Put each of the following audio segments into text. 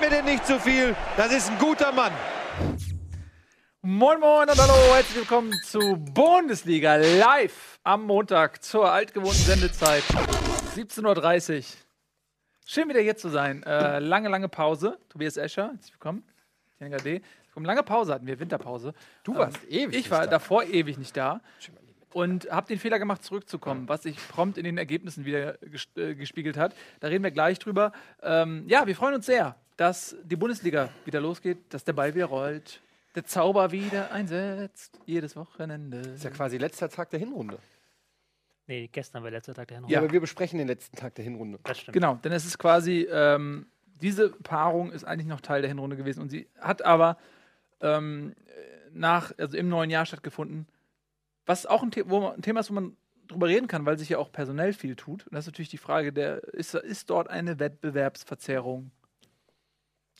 Mir den nicht zu viel. Das ist ein guter Mann. Moin Moin und hallo, herzlich willkommen zu Bundesliga live am Montag zur altgewohnten Sendezeit 17.30 Uhr. Schön wieder hier zu sein. Äh, lange, lange Pause. Tobias Escher, herzlich willkommen. Tjanga D. Lange Pause hatten wir, Winterpause. Du warst ähm, ewig. Ich war da. davor ewig nicht da und habe den Fehler gemacht, zurückzukommen, was sich prompt in den Ergebnissen wieder äh, gespiegelt hat. Da reden wir gleich drüber. Ähm, ja, wir freuen uns sehr, dass die Bundesliga wieder losgeht, dass der Ball wieder rollt, der Zauber wieder einsetzt, jedes Wochenende. Das ist ja quasi letzter Tag der Hinrunde. Nee, gestern war letzter Tag der Hinrunde. Ja, aber wir besprechen den letzten Tag der Hinrunde. Das stimmt. Genau, denn es ist quasi, ähm, diese Paarung ist eigentlich noch Teil der Hinrunde gewesen und sie hat aber ähm, nach, also im neuen Jahr stattgefunden. Was auch ein, The wo, ein Thema ist, wo man drüber reden kann, weil sich ja auch personell viel tut. Und das ist natürlich die Frage, der, ist, ist dort eine Wettbewerbsverzerrung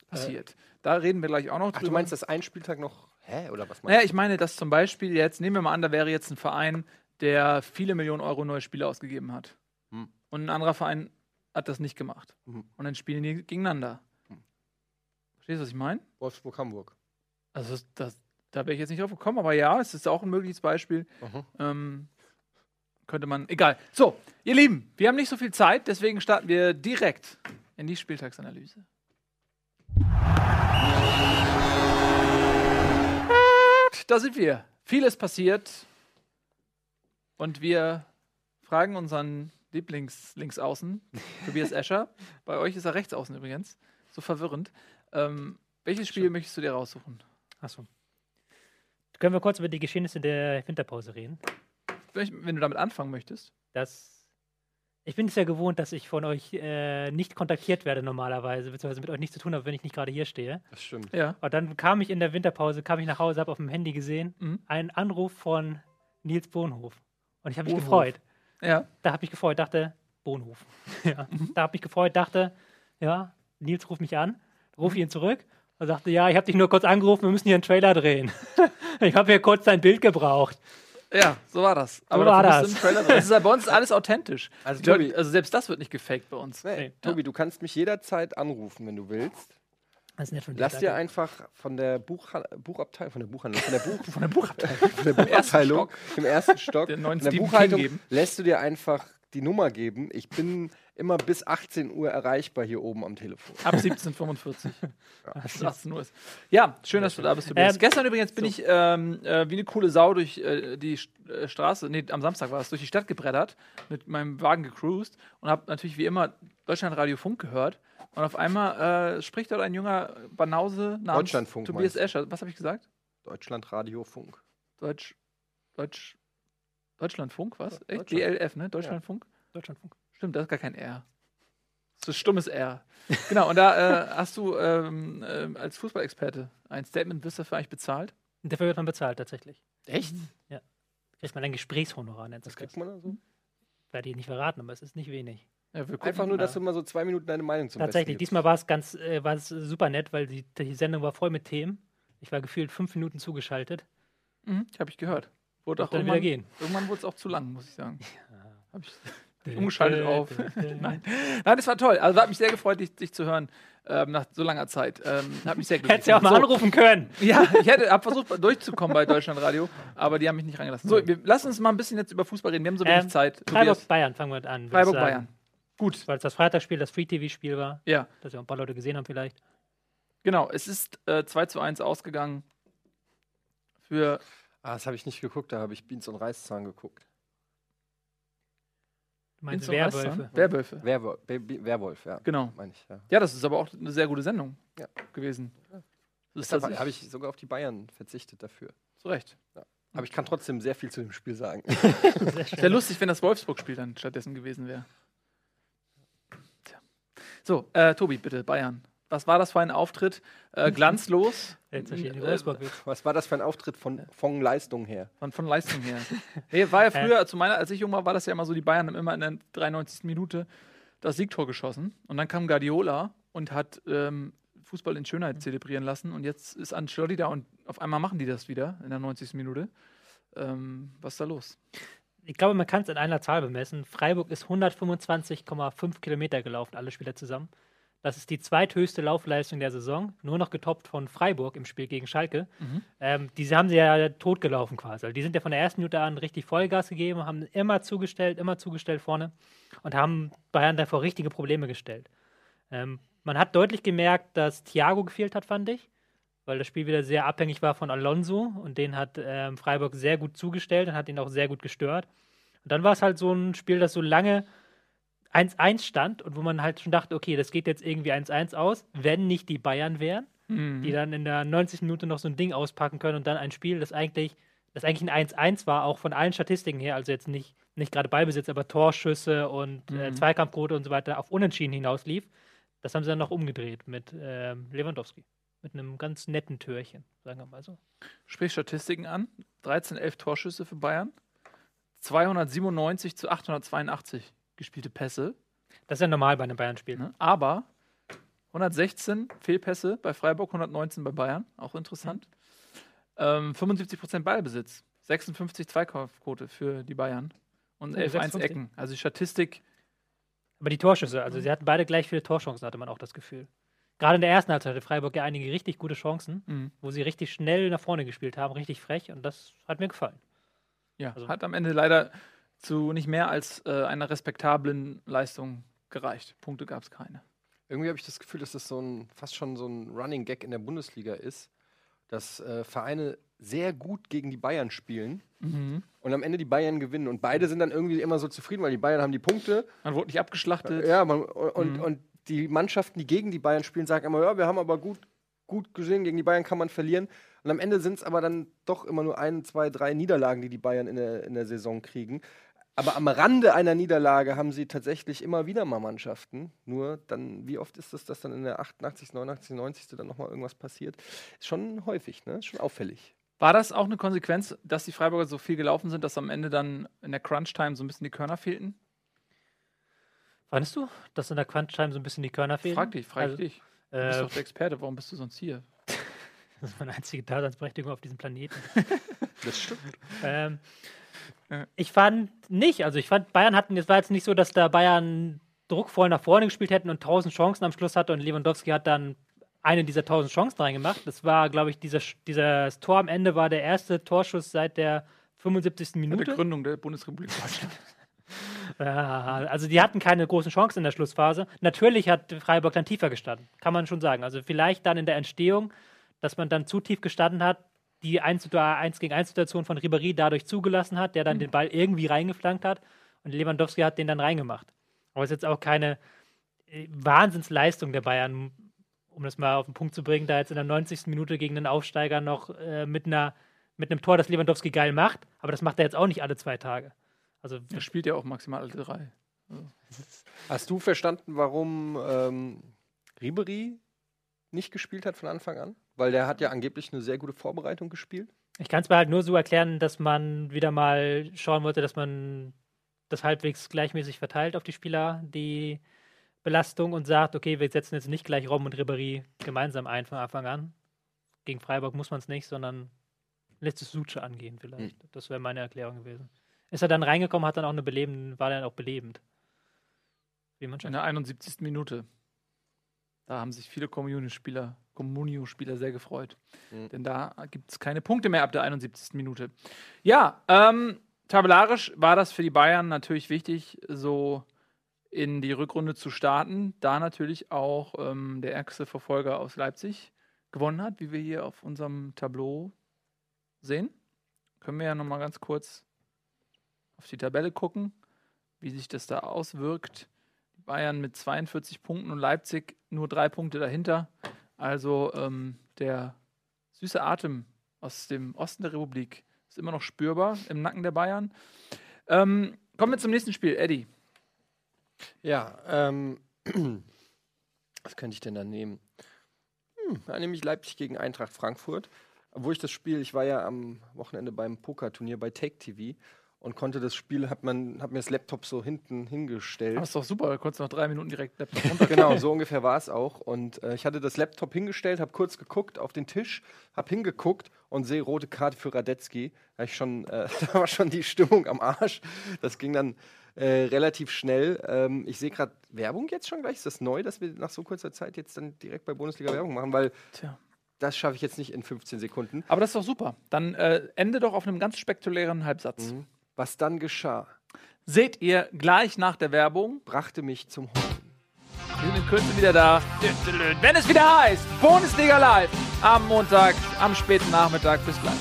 passiert? Äh, da reden wir gleich auch noch drüber. Ach, du meinst, dass ein Spieltag noch. Hä? Oder was meinst naja, ich meine, dass zum Beispiel jetzt, nehmen wir mal an, da wäre jetzt ein Verein, der viele Millionen Euro neue Spiele ausgegeben hat. Hm. Und ein anderer Verein hat das nicht gemacht. Hm. Und dann spielen die gegeneinander. Hm. Verstehst du, was ich meine? Wolfsburg-Hamburg. Also das, da wäre ich jetzt nicht drauf gekommen, aber ja, es ist auch ein mögliches Beispiel. Ähm, könnte man. Egal. So, ihr Lieben, wir haben nicht so viel Zeit, deswegen starten wir direkt in die Spieltagsanalyse. Da sind wir. Vieles passiert. Und wir fragen unseren Lieblings-Linksaußen, Tobias Escher. Bei euch ist er Rechtsaußen übrigens. So verwirrend. Ähm, welches Spiel Schön. möchtest du dir raussuchen? Achso. Können wir kurz über die Geschehnisse der Winterpause reden? Wenn du damit anfangen möchtest. Das. Ich bin es ja gewohnt, dass ich von euch äh, nicht kontaktiert werde normalerweise, beziehungsweise mit euch nichts zu tun habe, wenn ich nicht gerade hier stehe. Das stimmt. Ja. Und dann kam ich in der Winterpause, kam ich nach Hause, habe auf dem Handy gesehen, mhm. einen Anruf von Nils Bohnhof. Und ich habe mich gefreut. Ja. Da habe ich gefreut, dachte, Bohnhof. ja. Mhm. Da habe ich gefreut, dachte, ja, Nils ruft mich an, rufe mhm. ihn zurück er sagte, ja, ich habe dich nur kurz angerufen, wir müssen hier einen Trailer drehen. ich habe hier kurz dein Bild gebraucht. Ja, so war das. Aber so war das. das ist, bei uns ist alles authentisch. Also, Tobi, also selbst das wird nicht gefaked bei uns. Nee, nee. Tobi, du kannst mich jederzeit anrufen, wenn du willst. Das ist nett von dir, Lass dir einfach von der Buch Buchabteilung, von der Buchhandlung, von der, Buch von der Buchabteilung, von der Buchabteilung, im ersten Stock, der, der Buchhaltung, lässt du dir einfach die Nummer geben. Ich bin immer bis 18 Uhr erreichbar hier oben am Telefon. Ab 17.45 ja. 18 Uhr ist. Ja, schön, dass du da bist. Ähm, Gestern übrigens bin so. ich ähm, äh, wie eine coole Sau durch äh, die äh, Straße, nee, am Samstag war es, durch die Stadt gebrettert, mit meinem Wagen gecruised und habe natürlich wie immer Deutschlandradio Funk gehört. Und auf einmal äh, spricht dort ein junger Banause namens Tobias Escher. Was habe ich gesagt? Deutschlandradio Funk. Deutsch, Deutsch, Deutschlandfunk, was? Echt? DLF, ne? Deutschlandfunk? Ja. Deutschlandfunk. Stimmt, das ist gar kein R. Das ist ein stummes R. genau, und da äh, hast du ähm, äh, als Fußballexperte ein Statement, wirst du dafür eigentlich bezahlt? Dafür wird man bezahlt, tatsächlich. Echt? Ja. Kriegt man ein Gesprächshonorar, nennt sich das. kriegt man da so? Werde ich nicht verraten, aber es ist nicht wenig. Ja, Einfach nur, dass du mal so zwei Minuten deine Meinung zum Tatsächlich, diesmal war es ganz, äh, war es super nett, weil die, die Sendung war voll mit Themen. Ich war gefühlt fünf Minuten zugeschaltet. Mhm, habe ich gehört. Wurde auch irgendwann, wieder gehen. Irgendwann wurde es auch zu lang, muss ich sagen. Ja. Hab ich umgeschaltet auf. Nein. Nein, das war toll. Also hat mich sehr gefreut, dich, dich zu hören ähm, nach so langer Zeit. Ähm, hat mich sehr Hättest du ja auch mal so. anrufen können. Ja, ich hätte hab versucht durchzukommen bei Deutschlandradio, aber die haben mich nicht reingelassen. So, wir lassen uns mal ein bisschen jetzt über Fußball reden. Wir haben so wenig ähm, Zeit. Freiburg Bayern fangen wir an. Freiburg Bayern. Gut. Weil es das Freitagsspiel, das Free-TV-Spiel war. Ja. Das ja ein paar Leute gesehen haben vielleicht. Genau, es ist äh, 2 zu 1 ausgegangen für. Ah, das habe ich nicht geguckt, da habe ich Beans und Reiszahn geguckt. Du meinst Werwölfe? Werwölfe. Werwolf, Werwolf, ja. Genau. Meine ich, ja. ja, das ist aber auch eine sehr gute Sendung ja. gewesen. Ja. Deshalb habe ich sogar auf die Bayern verzichtet dafür. Zu Recht. Ja. Aber ich kann trotzdem sehr viel zu dem Spiel sagen. Wäre lustig, wenn das Wolfsburg-Spiel dann stattdessen gewesen wäre. So, äh, Tobi, bitte, Bayern. Was war das für ein Auftritt? Äh, glanzlos. Äh, was war das für ein Auftritt von, von Leistung her? Von, von Leistung her. nee, war ja früher, zu meiner, als ich jung war, war das ja immer so, die Bayern haben immer in der 93. Minute das Siegtor geschossen. Und dann kam Guardiola und hat ähm, Fußball in Schönheit mhm. zelebrieren lassen. Und jetzt ist Ancelotti da und auf einmal machen die das wieder in der 90. Minute. Ähm, was ist da los? Ich glaube, man kann es in einer Zahl bemessen. Freiburg ist 125,5 Kilometer gelaufen, alle Spieler zusammen. Das ist die zweithöchste Laufleistung der Saison, nur noch getoppt von Freiburg im Spiel gegen Schalke. Ähm, diese haben sie ja totgelaufen quasi. Also die sind ja von der ersten Minute an richtig Vollgas gegeben, haben immer zugestellt, immer zugestellt vorne und haben Bayern davor richtige Probleme gestellt. Ähm, man hat deutlich gemerkt, dass Thiago gefehlt hat, fand ich, weil das Spiel wieder sehr abhängig war von Alonso und den hat ähm, Freiburg sehr gut zugestellt und hat ihn auch sehr gut gestört. Und dann war es halt so ein Spiel, das so lange 1-1 stand und wo man halt schon dachte, okay, das geht jetzt irgendwie 1-1 aus, wenn nicht die Bayern wären, die dann in der 90. Minute noch so ein Ding auspacken können und dann ein Spiel, das eigentlich, das eigentlich ein 1-1 war, auch von allen Statistiken her, also jetzt nicht, nicht gerade Ballbesitz, aber Torschüsse und äh, Zweikampfquote und so weiter auf Unentschieden hinauslief. Das haben sie dann noch umgedreht mit ähm, Lewandowski. Mit einem ganz netten Türchen, sagen wir mal so. Sprich Statistiken an. 13, 11 Torschüsse für Bayern. 297 zu 882 gespielte Pässe. Das ist ja normal bei einem Bayern-Spiel. Ne? Aber 116 Fehlpässe bei Freiburg, 119 bei Bayern. Auch interessant. Ähm, 75% Ballbesitz. 56 Zweikampfquote für die Bayern. Und Oh, 11 1 56. Ecken. Also die Statistik. Aber die Torschüsse, also sie hatten beide gleich viele Torchancen, hatte man auch das Gefühl. Gerade in der ersten Halbzeit hatte Freiburg ja einige richtig gute Chancen, Mhm. wo sie richtig schnell nach vorne gespielt haben, richtig frech und das hat mir gefallen. Ja, Also- hat am Ende leider zu nicht mehr als äh, einer respektablen Leistung gereicht. Punkte gab es keine. Irgendwie habe ich das Gefühl, dass das so ein fast schon so ein Running Gag in der Bundesliga ist, dass äh, Vereine sehr gut gegen die Bayern spielen und am Ende die Bayern gewinnen. Und beide sind dann irgendwie immer so zufrieden, weil die Bayern haben die Punkte. Man wurde nicht abgeschlachtet. Ja, man, und, und die Mannschaften, die gegen die Bayern spielen, sagen immer, ja, wir haben aber gut, gut gesehen, gegen die Bayern kann man verlieren. Und am Ende sind es aber dann doch immer nur ein, zwei, drei Niederlagen, die die Bayern in der, in der Saison kriegen. Aber am Rande einer Niederlage haben sie tatsächlich immer wieder mal Mannschaften. Nur dann, wie oft ist es, dass dann in der 88., 89., 90. dann nochmal irgendwas passiert? Ist schon häufig, ne? Ist schon auffällig. War das auch eine Konsequenz, dass die Freiburger so viel gelaufen sind, dass am Ende dann in der Crunch-Time so ein bisschen die Körner fehlten? Fandest du, dass in der Quantscheim so ein bisschen die Körner fehlen? Frag dich, frag Also, dich. Du bist Äh, doch der Experte, warum bist du sonst hier? das ist meine einzige Daseinsberechtigung auf diesem Planeten. Das stimmt. ähm. Ich fand nicht, also ich fand, Bayern hatten, es war jetzt nicht so, dass da Bayern druckvoll nach vorne gespielt hätten und tausend Chancen am Schluss hatte und Lewandowski hat dann eine dieser tausend Chancen reingemacht. Das war, glaube ich, dieser, dieses Tor am Ende war der erste Torschuss seit der 75. Bei der Minute. Gründung der Bundesrepublik Deutschland. Ja, also die hatten keine großen Chancen in der Schlussphase. Natürlich hat Freiburg dann tiefer gestanden, kann man schon sagen. Also vielleicht dann in der Entstehung, dass man dann zu tief gestanden hat, die 1, 1 gegen 1 Situation von Ribéry dadurch zugelassen hat, der dann den Ball irgendwie reingeflankt hat und Lewandowski hat den dann reingemacht. Aber es ist jetzt auch keine äh, Wahnsinnsleistung der Bayern, um das mal auf den Punkt zu bringen, da jetzt in der 90. Minute gegen den Aufsteiger noch äh, mit, einer, mit einem Tor, das Lewandowski geil macht, aber das macht er jetzt auch nicht alle zwei Tage. Also Er spielt ja auch maximal alle drei. Hast du verstanden, warum ähm, Ribery nicht gespielt hat von Anfang an? Weil der hat ja angeblich eine sehr gute Vorbereitung gespielt. Ich kann es mir halt nur so erklären, dass man wieder mal schauen wollte, dass man das halbwegs gleichmäßig verteilt auf die Spieler, die Belastung und sagt, okay, wir setzen jetzt nicht gleich Rom und Ribéry gemeinsam ein von Anfang an. Gegen Freiburg muss man es nicht, sondern lässt es Suche angehen vielleicht. Das wäre meine Erklärung gewesen. Ist er dann reingekommen, hat dann auch eine belebende, war dann auch belebend. Wie man In schon der 71. Minute. Da haben sich viele Communio-Spieler Communio-Spieler sehr gefreut. Mhm. Denn da gibt es keine Punkte mehr ab der 71. Minute. Ja, ähm, tabellarisch war das für die Bayern natürlich wichtig, so in die Rückrunde zu starten, da natürlich auch ähm, der ärgste Verfolger aus Leipzig gewonnen hat, wie wir hier auf unserem Tableau sehen. Können wir ja nochmal ganz kurz auf die Tabelle gucken, wie sich das da auswirkt. Bayern mit 42 Punkten und Leipzig nur drei Punkte dahinter. Also ähm, der süße Atem aus dem Osten der Republik ist immer noch spürbar im Nacken der Bayern. Ähm, kommen wir zum nächsten Spiel, Eddie. Ja, ähm, was könnte ich denn da nehmen? Hm, da nehme ich Leipzig gegen Eintracht Frankfurt. Obwohl ich das Spiel, ich war ja am Wochenende beim Pokerturnier bei Take TV und konnte das Spiel, hat man, hat mir das Laptop so hinten hingestellt. Das ist doch super, du konntest nach drei Minuten direkt Laptop runter. genau, so ungefähr war es auch. Und äh, ich hatte das Laptop hingestellt, habe kurz geguckt auf den Tisch, habe hingeguckt und sehe rote Karte für Radetzky. Da, ich schon, äh, da war schon die Stimmung am Arsch. Das ging dann äh, relativ schnell. Ähm, ich sehe gerade Werbung jetzt schon gleich. Ist das neu, dass wir nach so kurzer Zeit jetzt dann direkt bei Bundesliga Werbung machen? Weil Tja. das schaffe ich jetzt nicht in 15 Sekunden. Aber das ist doch super. Dann äh, ende doch auf einem ganz spektakulären Halbsatz. Mhm. Was dann geschah, Seht ihr gleich nach der Werbung. brachte mich zum Heulen. Wir sind in Kürze wieder da. Wenn es wieder heißt, Bundesliga Live am Montag, am späten Nachmittag. Bis gleich.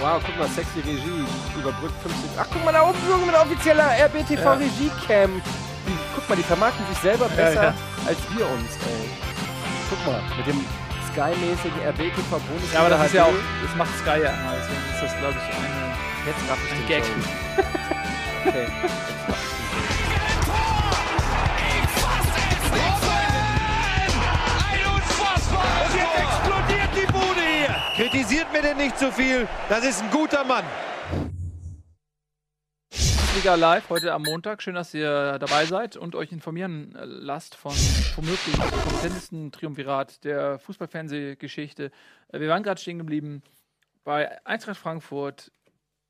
Wow, guck mal, sexy Regie überbrückt 50. Ach, guck mal da oben, Junge, mit offizieller RBTV Ja. Regie-Cam. Die- Guck mal, die vermarkten sich selber besser ja. als wir uns, ey. Guck mal, mit dem Sky-mäßigen RBTV Bundesliga. Ja, aber das ist ja auch, das macht Sky ja immer. Deswegen ist das, glaube ich, eine, Jetzt raff ich ein den Gag. Okay. jetzt explodiert die Bude hier. Kritisiert mir denn nicht zu viel. Das ist ein guter Mann. Bundesliga Live heute am Montag. Schön, dass ihr dabei seid und euch informieren äh, lasst von womöglich dem kompetentesten Triumvirat der Fußballfernsehgeschichte. Äh, Wir waren gerade stehen geblieben bei Eintracht Frankfurt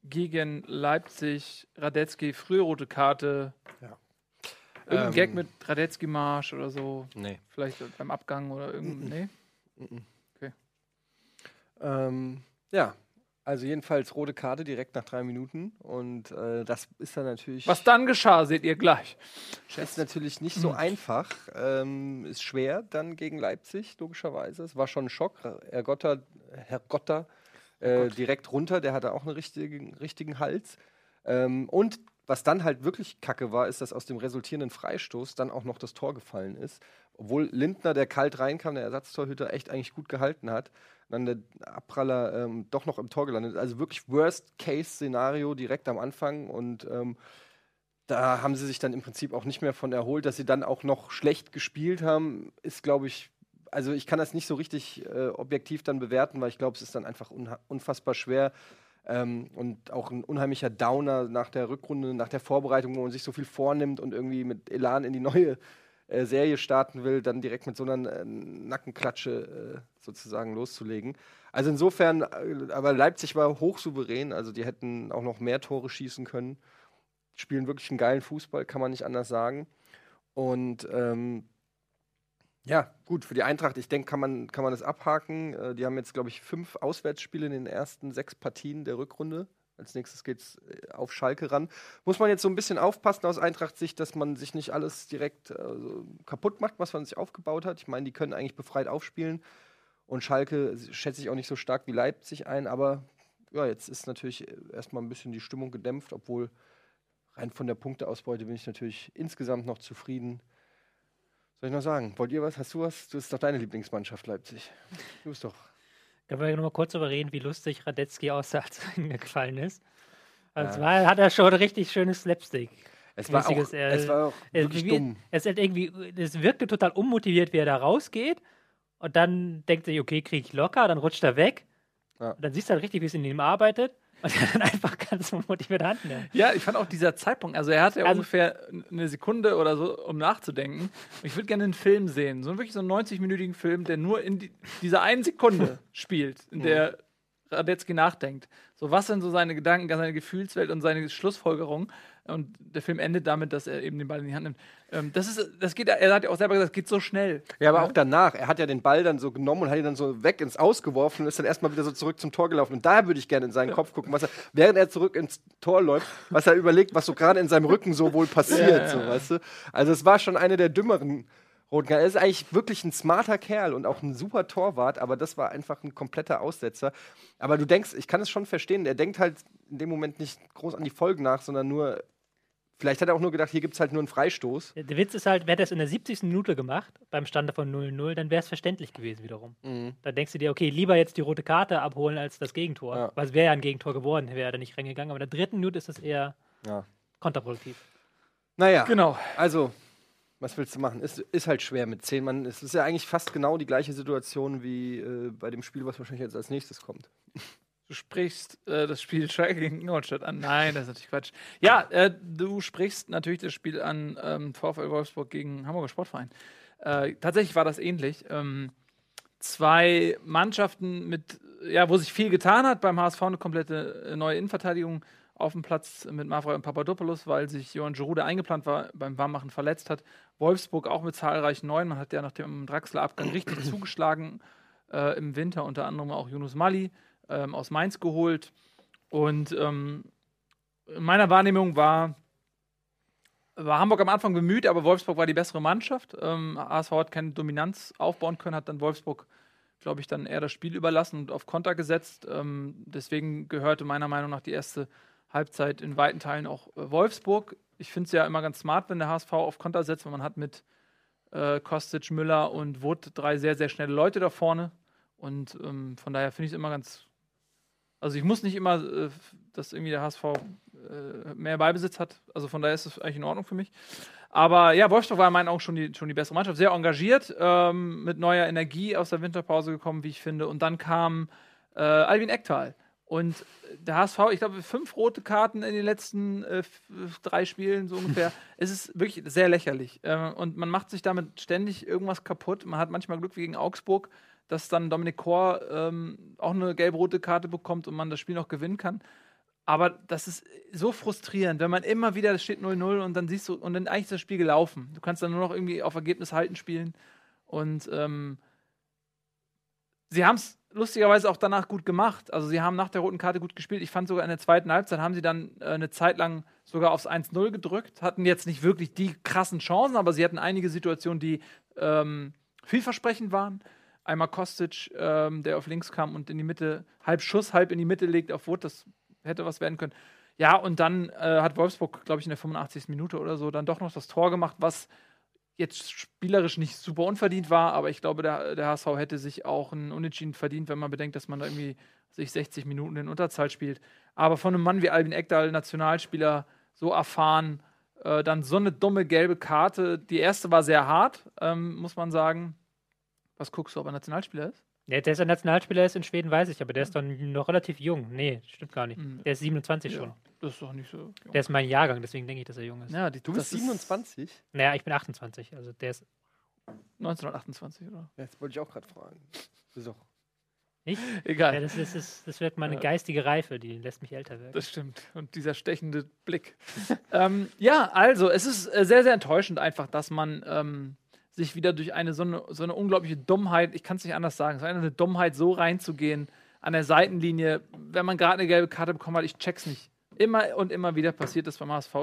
gegen Leipzig. Radetzky, frühe rote Karte. Ja. Irgendein Ähm. Gag mit Radetzky-Marsch oder so. Nee. Vielleicht beim Abgang oder irgendein. Nee? Ähm, ja, also jedenfalls rote Karte direkt nach drei Minuten. Und äh, das ist dann natürlich. Was dann geschah, seht ihr gleich. ist natürlich nicht so einfach. Ähm, ist schwer dann gegen Leipzig, logischerweise. Es war schon ein Schock. Herr Gotter, Herr Gotter äh, direkt runter, der hatte auch einen richtigen, richtigen Hals. Ähm, und was dann halt wirklich kacke war, ist, dass aus dem resultierenden Freistoß dann auch noch das Tor gefallen ist. Obwohl Lindner, der kalt reinkam, der Ersatztorhüter, echt eigentlich gut gehalten hat. Dann der Abpraller ähm, doch noch im Tor gelandet. Also wirklich Worst-Case-Szenario direkt am Anfang. Und ähm, da haben sie sich dann im Prinzip auch nicht mehr von erholt, dass sie dann auch noch schlecht gespielt haben, ist, glaube ich, also ich kann das nicht so richtig äh, objektiv dann bewerten, weil ich glaube, es ist dann einfach unfassbar schwer ähm, und auch ein unheimlicher Downer nach der Rückrunde, nach der Vorbereitung, wo man sich so viel vornimmt und irgendwie mit Elan in die neue äh, Serie starten will, dann direkt mit so einer äh, Nackenklatsche äh, sozusagen loszulegen. Also insofern, äh, aber Leipzig war hochsouverän, also die hätten auch noch mehr Tore schießen können spielen wirklich einen geilen Fußball, kann man nicht anders sagen. Und ähm, ja, gut, für die Eintracht, ich denke, kann man, kann man das abhaken. Äh, die haben jetzt, glaube ich, fünf Auswärtsspiele in den ersten sechs Partien der Rückrunde. Als nächstes geht's äh, auf Schalke ran. Muss man jetzt so ein bisschen aufpassen aus Eintracht-Sicht, dass man sich nicht alles direkt äh, kaputt macht, was man sich aufgebaut hat. Ich meine, die können eigentlich befreit aufspielen. Und Schalke schätze ich auch nicht so stark wie Leipzig ein, aber ja, jetzt ist natürlich äh, erstmal ein bisschen die Stimmung gedämpft, obwohl rein von der Punkteausbeute bin ich natürlich insgesamt noch zufrieden. Soll ich noch sagen? Wollt ihr was? Hast du was? Du bist doch deine Lieblingsmannschaft, Leipzig. Du bist doch. Können wir noch mal kurz darüber reden, wie lustig Radetzky aussah, als er gefallen ist. Also Ja. es war, hat er schon richtig schönes Slapstick. Es war auch, äh, es war auch wirklich wie- dumm. Es, ist irgendwie, es wirkte total unmotiviert, wie er da rausgeht. Und dann denkt er, sich, okay, kriege ich locker, dann rutscht er weg. Ja. Und dann siehst du halt richtig, wie es in ihm arbeitet. Und er dann einfach ganz unmotiviert Hand nimmt. Ja, ich fand auch dieser Zeitpunkt, also er hatte ja Also- ungefähr eine Sekunde oder so, um nachzudenken. Und ich würde gerne einen Film sehen, so einen wirklich so einen 90-minütigen Film, der nur in die, dieser einen Sekunde spielt, in der Radetzky nachdenkt. So, was sind so seine Gedanken, seine Gefühlswelt und seine Schlussfolgerung? Und der Film endet damit, dass er eben den Ball in die Hand nimmt. Ähm, das ist, das geht, er hat ja auch selber gesagt, das geht so schnell. Ja, aber auch danach. Er hat ja den Ball dann so genommen und hat ihn dann so weg ins Ausgeworfen und ist dann erstmal wieder so zurück zum Tor gelaufen. Und da würde ich gerne in seinen Kopf gucken, was er, während er zurück ins Tor läuft, was er überlegt, was so gerade in seinem Rücken so wohl passiert, so, weißt du? Also es war schon eine der dümmeren roten Karten. Er ist eigentlich wirklich ein smarter Kerl und auch ein super Torwart, aber das war einfach ein kompletter Aussetzer. Aber du denkst, ich kann es schon verstehen, er denkt halt in dem Moment nicht groß an die Folgen nach, sondern nur, vielleicht hat er auch nur gedacht, hier gibt es halt nur einen Freistoß. Der Witz ist halt, wäre das in der 70. Minute gemacht, beim Stand von 0-0, dann wäre es verständlich gewesen wiederum. Da denkst du dir, okay, lieber jetzt die rote Karte abholen als das Gegentor. Ja. Weil es wäre ja ein Gegentor geworden, wäre er da nicht reingegangen. Aber in der dritten Minute ist es eher Ja. kontraproduktiv. Naja. Genau. Also, was willst du machen? Ist, ist halt schwer mit zehn Mann. Es ist ja eigentlich fast genau die gleiche Situation wie äh, bei dem Spiel, was wahrscheinlich jetzt als nächstes kommt. Du sprichst äh, das Spiel Schalke gegen Ingolstadt an. Nein, das ist natürlich Quatsch. Ja, äh, du sprichst natürlich das Spiel an ähm, VfL Wolfsburg gegen Hamburger Sportverein. Äh, tatsächlich war das ähnlich. Ähm, zwei Mannschaften mit, ja, wo sich viel getan hat. Beim HSV eine komplette äh, neue Innenverteidigung auf dem Platz mit Mavroy und Papadopoulos, weil sich Johann Giroud, der eingeplant war, beim Warmmachen verletzt hat. Wolfsburg auch mit zahlreichen Neuen. Man hat ja nach dem Draxler-Abgang richtig zugeschlagen äh, im Winter, unter anderem auch Yunus Mali ähm, aus Mainz geholt. Und ähm, in meiner Wahrnehmung war, war Hamburg am Anfang bemüht, aber Wolfsburg war die bessere Mannschaft. Ähm, ASV hat keine Dominanz aufbauen können, hat dann Wolfsburg, glaube ich, dann eher das Spiel überlassen und auf Konter gesetzt. Ähm, deswegen gehörte meiner Meinung nach die erste Halbzeit in weiten Teilen auch äh, Wolfsburg. Ich finde es ja immer ganz smart, wenn der HSV auf Konter setzt, weil man hat mit äh, Kostic, Müller und Wood drei sehr, sehr schnelle Leute da vorne. Und ähm, von daher finde ich es immer ganz. Also ich muss nicht immer, äh, dass irgendwie der HSV äh, mehr Beibesitz hat. Also von daher ist es eigentlich in Ordnung für mich. Aber ja, Wolfsburg war in meinen Augen schon die, schon die bessere Mannschaft. Sehr engagiert, ähm, mit neuer Energie aus der Winterpause gekommen, wie ich finde. Und dann kam äh, Albin Ektal und der HSV, ich glaube, fünf rote Karten in den letzten äh, drei Spielen, so ungefähr. es ist wirklich sehr lächerlich. Äh, und man macht sich damit ständig irgendwas kaputt. Man hat manchmal Glück wie gegen Augsburg, dass dann Dominik Kor ähm, auch eine gelb-rote Karte bekommt und man das Spiel noch gewinnen kann. Aber das ist so frustrierend, wenn man immer wieder, es steht 0-0 und dann siehst du, und dann eigentlich ist das Spiel gelaufen. Du kannst dann nur noch irgendwie auf Ergebnis halten spielen. Und ähm, sie haben es lustigerweise auch danach gut gemacht. Also sie haben nach der roten Karte gut gespielt. Ich fand sogar in der zweiten Halbzeit haben sie dann äh, eine Zeit lang sogar aufs 1-0 gedrückt. Hatten jetzt nicht wirklich die krassen Chancen, aber sie hatten einige Situationen, die ähm, vielversprechend waren. Einmal Kostic, ähm, der auf links kam und in die Mitte, halb Schuss, halb in die Mitte legt auf Wood. Das hätte was werden können. Ja, und dann äh, hat Wolfsburg, glaube ich, in der 85. Minute oder so dann doch noch das Tor gemacht, was jetzt spielerisch nicht super unverdient war, aber ich glaube, der, der HSV hätte sich auch ein Unentschieden verdient, wenn man bedenkt, dass man da irgendwie sich 60 Minuten in Unterzahl spielt. Aber von einem Mann wie Albin Eckdahl, Nationalspieler, so erfahren, äh, dann so eine dumme gelbe Karte. Die erste war sehr hart, ähm, muss man sagen. Was guckst du, ob er Nationalspieler ist? Ja, der ist ein Nationalspieler, ist in Schweden, weiß ich, aber der ist dann noch relativ jung. Nee, stimmt gar nicht. Mhm. Der ist 27 Ja, schon. Das ist doch nicht so. jung. Der ist mein Jahrgang, deswegen denke ich, dass er jung ist. ja, die, Du das bist ist 27? Naja, ich bin 28, also der ist. 1928, oder? Das wollte ich auch gerade fragen. Ist doch. Ich? Egal. Ja, das, ist, das, das wird meine Ja. geistige Reife, die lässt mich älter werden. Das stimmt. Und dieser stechende Blick. ähm, ja, also, es ist äh, sehr, sehr enttäuschend einfach, dass man ähm, sich wieder durch eine so, eine so eine unglaubliche Dummheit, ich kann es nicht anders sagen, ist eine Dummheit, so reinzugehen an der Seitenlinie, wenn man gerade eine gelbe Karte bekommen hat, ich check's nicht. Immer und immer wieder passiert das beim HSV.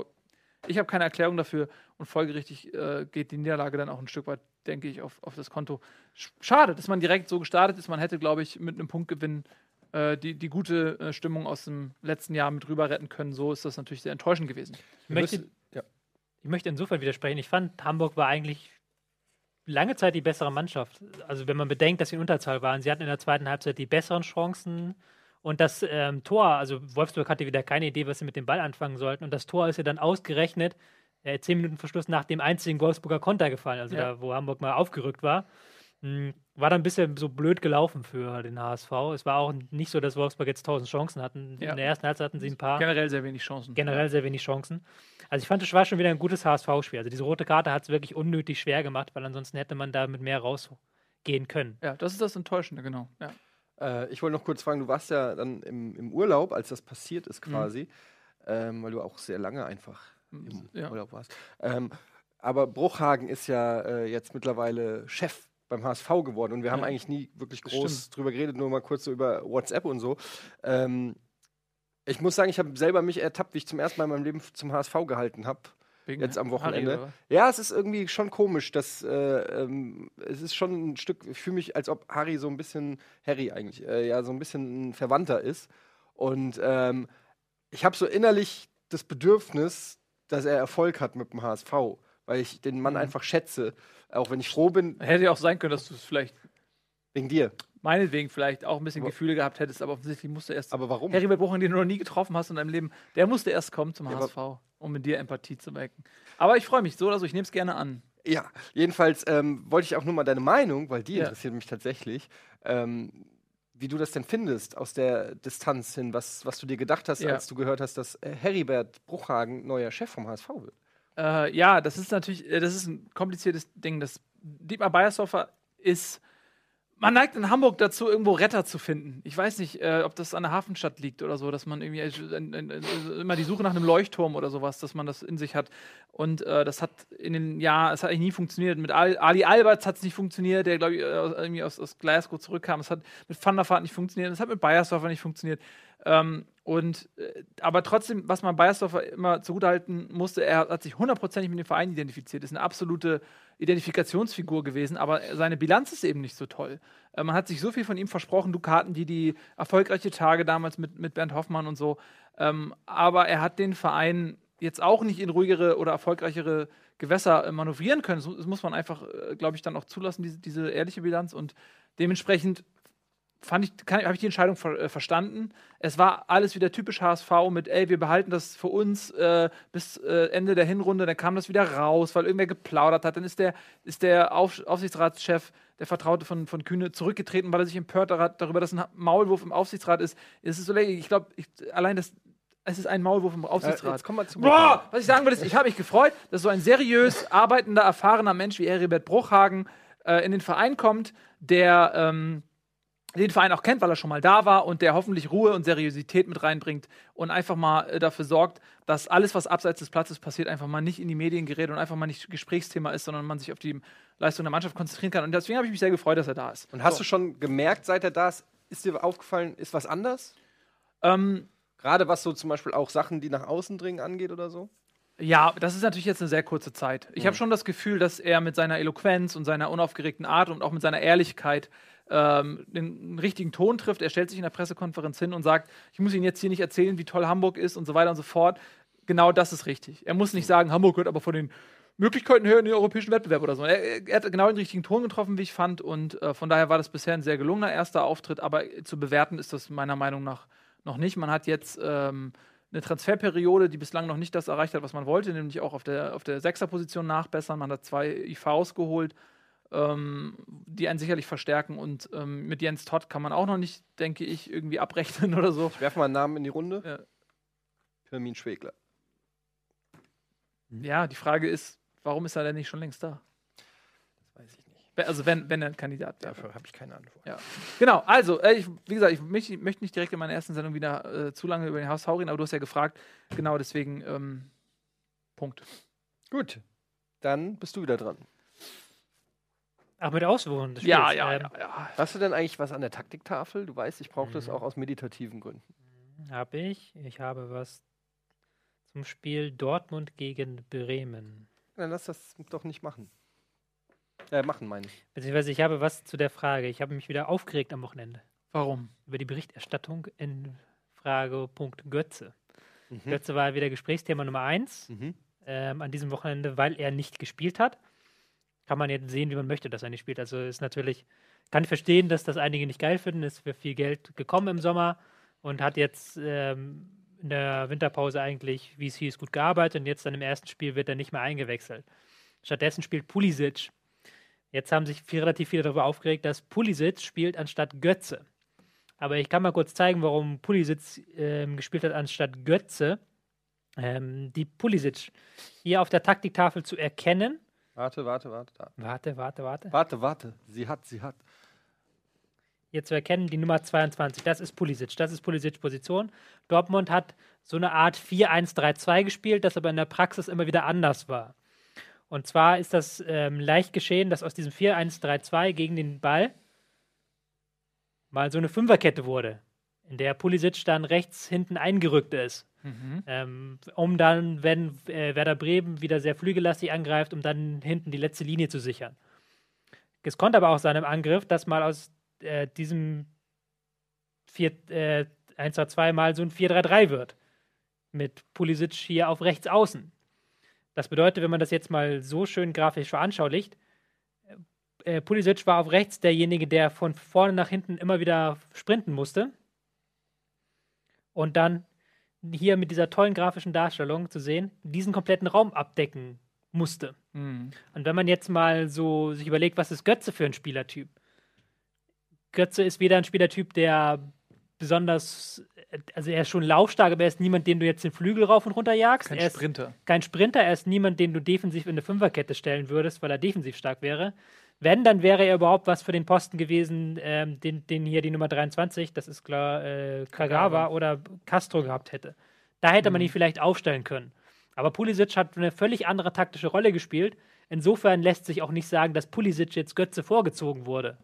Ich habe keine Erklärung dafür und folgerichtig äh, geht die Niederlage dann auch ein Stück weit, denke ich, auf, auf das Konto. Sch- Schade, dass man direkt so gestartet ist. Man hätte, glaube ich, mit einem Punktgewinn äh, die, die gute äh, Stimmung aus dem letzten Jahr mit rüber retten können. So ist das natürlich sehr enttäuschend gewesen. Ich möchte, ja. ich möchte insofern widersprechen. Ich fand, Hamburg war eigentlich lange Zeit die bessere Mannschaft. Also wenn man bedenkt, dass sie in Unterzahl waren. Sie hatten in der zweiten Halbzeit die besseren Chancen. Und das ähm, Tor, also Wolfsburg hatte wieder keine Idee, was sie mit dem Ball anfangen sollten. Und das Tor ist ja dann ausgerechnet äh, zehn Minuten vor Schluss nach dem einzigen Wolfsburger Konter gefallen, also Ja. da, wo Hamburg mal aufgerückt war. Hm, War dann ein bisschen so blöd gelaufen für den HSV. Es war auch nicht so, dass Wolfsburg jetzt tausend Chancen hatten. Ja. In der ersten Halbzeit hatten sie ein paar Generell sehr wenig Chancen. generell sehr wenig Chancen. Also ich fand, es war schon wieder ein gutes HSV-Spiel. Also diese rote Karte hat es wirklich unnötig schwer gemacht, weil ansonsten hätte man da mit mehr rausgehen können. Ja, das ist das Enttäuschende, genau. Ja. Äh, ich wollte noch kurz fragen, du warst ja dann im, im Urlaub, als das passiert ist quasi, ähm, weil du auch sehr lange einfach im Ja. Urlaub warst. Ähm, aber Bruchhagen ist ja äh, jetzt mittlerweile Chef beim HSV geworden und wir haben Ja. eigentlich nie wirklich groß drüber geredet, nur mal kurz so über WhatsApp und so. Ähm, ich muss sagen, ich habe selber mich ertappt, wie ich zum ersten Mal in meinem Leben zum HSV gehalten habe. Jetzt am Harry, Wochenende. was? Ja, es ist irgendwie schon komisch, dass äh, ähm, es ist schon ein Stück, ich fühle mich, als ob Harry so ein bisschen, Harry eigentlich, äh, ja, so ein bisschen ein Verwandter ist. Und ähm, ich habe so innerlich das Bedürfnis, dass er Erfolg hat mit dem HSV, weil ich den Mann Mhm. einfach schätze. Auch wenn ich froh bin, Hätte ja auch sein können, dass du es vielleicht, wegen dir. meinetwegen, vielleicht auch ein bisschen Aber- Gefühle gehabt hättest, aber offensichtlich musste erst. Aber warum? Harry Bruchhagen, den du noch nie getroffen hast in deinem Leben, der musste erst kommen zum Ja, HSV, um mit dir Empathie zu wecken. Aber ich freue mich so oder so, ich nehme es gerne an. Ja, jedenfalls ähm, wollte ich auch nur mal deine Meinung, weil die Ja. interessiert mich tatsächlich. Ähm, wie du das denn findest aus der Distanz hin, was, was du dir gedacht hast, Ja. als du gehört hast, dass äh, Heribert Bruchhagen neuer Chef vom HSV wird. Äh, ja, das ist natürlich, äh, das ist ein kompliziertes Ding. Das Dietmar Beiersdorfer ist, man neigt in Hamburg dazu, irgendwo Retter zu finden. Ich weiß nicht, äh, ob das an der Hafenstadt liegt oder so, dass man irgendwie äh, äh, immer die Suche nach einem Leuchtturm oder sowas, dass man das in sich hat. Und äh, das hat in den Jahren, es hat eigentlich nie funktioniert. Mit Al Ali Alberts hat es nicht funktioniert, der, glaube ich, äh, irgendwie aus, aus Glasgow zurückkam. Es hat mit Van der Vaart nicht funktioniert, es hat mit Beiersdorfer nicht funktioniert. Ähm, und äh, aber trotzdem, was man Beiersdorfer immer zugutehalten musste, er hat sich hundertprozentig mit dem Verein identifiziert, ist eine absolute Identifikationsfigur gewesen, aber seine Bilanz ist eben nicht so toll. Äh, man hat sich so viel von ihm versprochen, Dukaten, die die erfolgreiche Tage damals mit, mit Bernd Hoffmann und so. Ähm, aber er hat den Verein jetzt auch nicht in ruhigere oder erfolgreichere Gewässer äh, manövrieren können. Das, das muss man einfach, äh, glaube ich, dann auch zulassen, diese, diese ehrliche Bilanz. Und dementsprechend fand ich, habe ich die Entscheidung ver äh, verstanden. Es war alles wieder typisch HSV mit, ey, wir behalten das für uns äh, bis äh, Ende der Hinrunde, dann kam das wieder raus, weil irgendwer geplaudert hat. Dann ist der, ist der Auf Aufsichtsratschef, der Vertraute von, von Kühne, zurückgetreten, weil er sich empört hat darüber, dass ein Maulwurf im Aufsichtsrat ist. Es ist so lächerlich. Ich glaube, allein das, es ist ein Maulwurf im Aufsichtsrat. jetzt kommen wir zu Boah, was ich sagen will, ist, ich habe mich gefreut, dass so ein seriös arbeitender, erfahrener Mensch wie Heribert Bruchhagen äh, in den Verein kommt, der ähm, den Verein auch kennt, weil er schon mal da war und der hoffentlich Ruhe und Seriosität mit reinbringt und einfach mal äh, dafür sorgt, dass alles, was abseits des Platzes passiert, einfach mal nicht in die Medien gerät und einfach mal nicht Gesprächsthema ist, sondern man sich auf die Leistung der Mannschaft konzentrieren kann. Und deswegen habe ich mich sehr gefreut, dass er da ist. Und hast so. du schon gemerkt, seit er da ist, ist dir aufgefallen, ist was anders? Ähm, Gerade was so zum Beispiel auch Sachen, die nach außen dringen, angeht oder so? Ja, das ist natürlich jetzt eine sehr kurze Zeit. Ich habe schon das Gefühl, dass er mit seiner Eloquenz und seiner unaufgeregten Art und auch mit seiner Ehrlichkeit ähm, den, richtigen Ton trifft. Er stellt sich in der Pressekonferenz hin und sagt, ich muss Ihnen jetzt hier nicht erzählen, wie toll Hamburg ist und so weiter und so fort. Genau das ist richtig. Er muss nicht sagen, Hamburg gehört aber von den Möglichkeiten her in den europäischen Wettbewerb oder so. Er, er hat genau den richtigen Ton getroffen, wie ich fand. Und äh, von daher war das bisher ein sehr gelungener erster Auftritt. Aber zu bewerten ist das meiner Meinung nach noch nicht. Man hat jetzt ähm, eine Transferperiode, die bislang noch nicht das erreicht hat, was man wollte, nämlich auch auf der, auf der Sechserposition nachbessern. Man hat zwei IVs geholt, ähm, die einen sicherlich verstärken. Und ähm, mit Jens Todd kann man auch noch nicht, denke ich, irgendwie abrechnen oder so. Ich werfe mal einen Namen in die Runde. Ja. Firmin Schwegler. Ja, die Frage ist, warum ist er denn nicht schon längst da? Das weiß ich nicht. Also wenn, wenn er ein Kandidat wäre. Dafür habe ich keine Antwort. Ja. Genau, also, äh, ich, wie gesagt, ich möchte, nicht direkt in meiner ersten Sendung wieder äh, zu lange über den HSV reden, aber du hast ja gefragt. Genau, deswegen, ähm, Punkt. Gut, dann bist du wieder dran. Ach, mit Auswohnen des Ja, Spiels. ja, Ähm, ja, ja. Hast du denn eigentlich was an der Taktiktafel? Du weißt, ich brauche das Mhm. auch aus meditativen Gründen. Habe ich. Ich habe was zum Spiel Dortmund gegen Bremen. Dann lass das doch nicht machen. Äh, machen, meine ich. Beziehungsweise ich habe was zu der Frage. Ich habe mich wieder aufgeregt am Wochenende Warum? über die Berichterstattung in Fragepunkt Götze. Mhm. Götze war wieder Gesprächsthema Nummer eins Mhm. ähm, an diesem Wochenende, weil er nicht gespielt hat. Kann man jetzt sehen, wie man möchte, dass er nicht spielt. Also ist natürlich, kann ich verstehen, dass das einige nicht geil finden. Ist für viel Geld gekommen im Sommer und hat jetzt ähm, in der Winterpause eigentlich, wie es hieß, gut gearbeitet und jetzt dann im ersten Spiel wird er nicht mehr eingewechselt. Stattdessen spielt Pulisic. Jetzt haben sich viel, relativ viele darüber aufgeregt, dass Pulisic spielt anstatt Götze. Aber ich kann mal kurz zeigen, warum Pulisic ähm, gespielt hat anstatt Götze. Ähm, die Pulisic hier auf der Taktiktafel zu erkennen. Warte, warte, warte. Warte, warte, warte. Warte, warte. Sie hat, sie hat. Hier zu erkennen, die Nummer 22. Das ist Pulisic. Das ist Pulisic Position. Dortmund hat so eine Art 4-1-3-2 gespielt, das aber in der Praxis immer wieder anders war. Und zwar ist das ähm, leicht geschehen, dass aus diesem 4-1-3-2 gegen den Ball mal so eine Fünferkette wurde, in der Pulisic dann rechts hinten eingerückt ist. Mhm. Ähm, um dann, wenn äh, Werder Bremen wieder sehr flügellastig angreift, um dann hinten die letzte Linie zu sichern. Es konnte aber auch sein im Angriff, dass mal aus äh, diesem 4, äh, 1 2 2 mal so ein 4-3-3 wird. Mit Pulisic hier auf rechts außen. Das bedeutet, wenn man das jetzt mal so schön grafisch veranschaulicht, äh, Pulisic war auf rechts derjenige, der von vorne nach hinten immer wieder sprinten musste. Und dann hier mit dieser tollen grafischen Darstellung zu sehen, diesen kompletten Raum abdecken musste. Mhm. Und wenn man jetzt mal so sich überlegt, was ist Götze für ein Spielertyp? Götze ist weder ein Spielertyp, der besonders, also er ist schon laufstark, aber er ist niemand, den du jetzt den Flügel rauf und runter jagst. Kein er ist Sprinter. kein Sprinter, er ist niemand, den du defensiv in eine Fünferkette stellen würdest, weil er defensiv stark wäre. Wenn, dann wäre er überhaupt was für den Posten gewesen, ähm, den, den hier die Nummer 23, das ist klar, äh, Kagawa oder Castro gehabt hätte. Da hätte man ihn vielleicht aufstellen können. Aber Pulisic hat eine völlig andere taktische Rolle gespielt. Insofern lässt sich auch nicht sagen, dass Pulisic jetzt Götze vorgezogen wurde.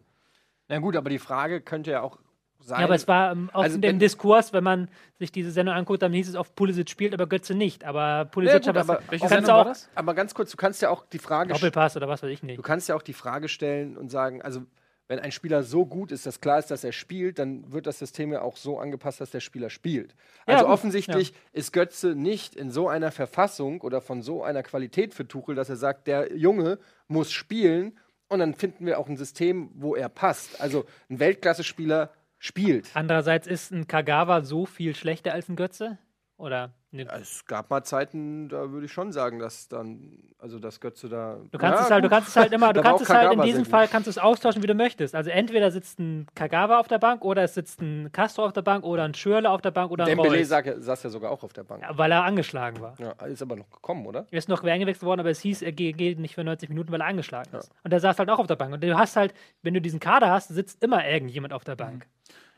Na gut, aber die Frage könnte ja auch sein. Ja, aber es war ähm, auch Also in dem Diskurs, wenn man sich diese Sendung anguckt, dann hieß es oft, Pulisic spielt, aber Götze nicht. Aber Pulisic Ja, gut, aber- Welche Sendung du war auch das? aber ganz kurz, du kannst ja auch die Frage Doppelpass oder was weiß ich Du nicht. kannst ja auch die Frage stellen und sagen, also wenn ein Spieler so gut ist, dass klar ist, dass er spielt, dann wird das System ja auch so angepasst, dass der Spieler spielt. Ja, Also gut, offensichtlich ist Götze nicht in so einer Verfassung oder von so einer Qualität für Tuchel, dass er sagt, der Junge muss spielen und dann finden wir auch ein System, wo er passt. Also ein Weltklasse-Spieler spielt. Andererseits ist ein Kagawa so viel schlechter als ein Götze? Oder? Ne, Es gab mal Zeiten, da würde ich schon sagen, dass dann, also dass Götze da. Du kannst Ja, es halt, du kannst es halt immer, du kannst es halt in diesem Fall kannst du es austauschen, wie du möchtest. Also entweder sitzt ein Kagawa auf der Bank oder es sitzt ein Castro auf der Bank oder ein Schürle auf der Bank oder ein Dembele saß ja sogar auch auf der Bank. Ja, weil er angeschlagen war. Ja, ist aber noch gekommen, oder? Er ist noch eingewechselt worden, aber es hieß, er ge- geht nicht für 90 Minuten, weil er angeschlagen ist. Und er saß halt auch auf der Bank. Und du hast halt, wenn du diesen Kader hast, sitzt immer irgendjemand auf der Bank.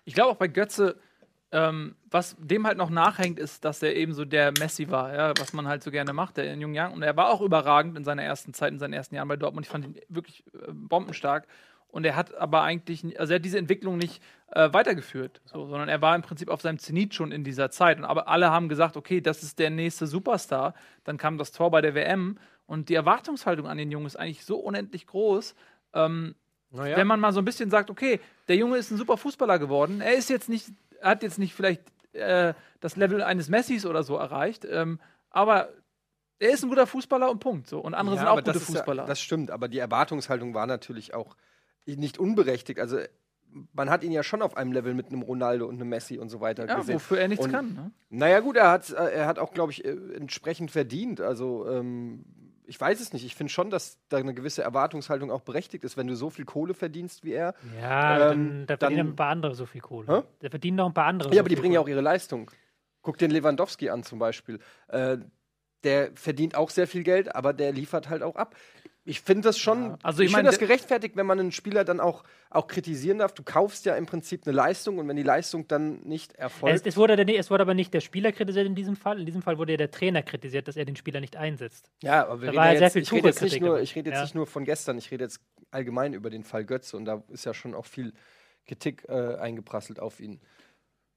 Ich glaube auch bei Götze, ähm, was dem halt noch nachhängt, ist, dass er eben so der Messi war, ja, was man halt so gerne macht, der in jungen Jahren. Und er war auch überragend in seiner ersten Zeit, in seinen ersten Jahren bei Dortmund. Ich fand ihn wirklich äh, bombenstark. Und er hat aber eigentlich, also er hat diese Entwicklung nicht äh, weitergeführt, so, sondern er war im Prinzip auf seinem Zenit schon in dieser Zeit. Und aber alle haben gesagt, okay, das ist der nächste Superstar. Dann kam das Tor bei der WM und die Erwartungshaltung an den Jungen ist eigentlich so unendlich groß. Ähm, Naja. wenn man mal so ein bisschen sagt, okay, der Junge ist ein super Fußballer geworden, er ist jetzt nicht, hat jetzt nicht vielleicht äh, das Level eines Messis oder so erreicht, ähm, aber er ist ein guter Fußballer und Punkt. So. Und andere Ja, sind auch gute Fußballer. Ja, das stimmt, aber die Erwartungshaltung war natürlich auch nicht unberechtigt. Also man hat ihn ja schon auf einem Level mit einem Ronaldo und einem Messi und so weiter ja, gesehen. wofür er nichts Und- kann. Ne? Naja, gut, er hat, äh, er hat auch, glaube ich, äh, entsprechend verdient. Also, ähm, ich weiß es nicht. Ich finde schon, dass da eine gewisse Erwartungshaltung auch berechtigt ist, wenn du so viel Kohle verdienst wie er. Ja, Ähm, dann, da verdienen dann- ein paar andere so viel Kohle. Hä? Da verdienen noch ein paar andere. Ja, so aber die bringen ja auch ihre Leistung. Guck den Lewandowski an zum Beispiel. Äh, der verdient auch sehr viel Geld, aber der liefert halt auch ab. Ich finde das schon, Also ich ich mein, finde das gerechtfertigt, wenn man einen Spieler dann auch, auch kritisieren darf. Du kaufst ja im Prinzip eine Leistung und wenn die Leistung dann nicht Es, erfolgt. es, wurde, der- es wurde aber nicht der Spieler kritisiert in diesem Fall. In diesem Fall wurde ja der Trainer kritisiert, dass er den Spieler nicht einsetzt. ja, aber wir da reden war ja ja sehr jetzt, viel ich rede jetzt nicht nur, ich rede jetzt Ja. nicht nur von gestern, ich rede jetzt allgemein über den Fall Götze und da ist ja schon auch viel Kritik äh, eingeprasselt auf ihn.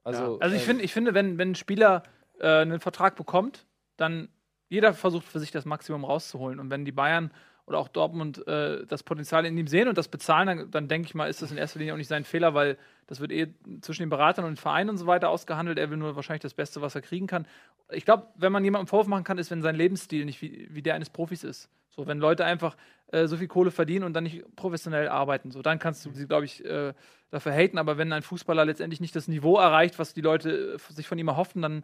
Also, Also ich, ähm, finde, ich finde, wenn, wenn ein Spieler äh, einen Vertrag bekommt, dann jeder versucht für sich das Maximum rauszuholen. Und wenn die Bayern oder auch Dortmund äh, das Potenzial in ihm sehen und das bezahlen, dann, dann denke ich mal, ist das in erster Linie auch nicht sein Fehler, weil das wird eh zwischen den Beratern und den Vereinen und so weiter ausgehandelt. Er will nur wahrscheinlich das Beste, was er kriegen kann. Ich glaube, wenn man jemandem Vorwurf machen kann, ist, wenn sein Lebensstil nicht wie, wie der eines Profis ist. So, wenn Leute einfach äh, so viel Kohle verdienen und dann nicht professionell arbeiten, so, dann kannst du sie, glaube ich, äh, dafür haten. Aber wenn ein Fußballer letztendlich nicht das Niveau erreicht, was die Leute äh, sich von ihm erhoffen, dann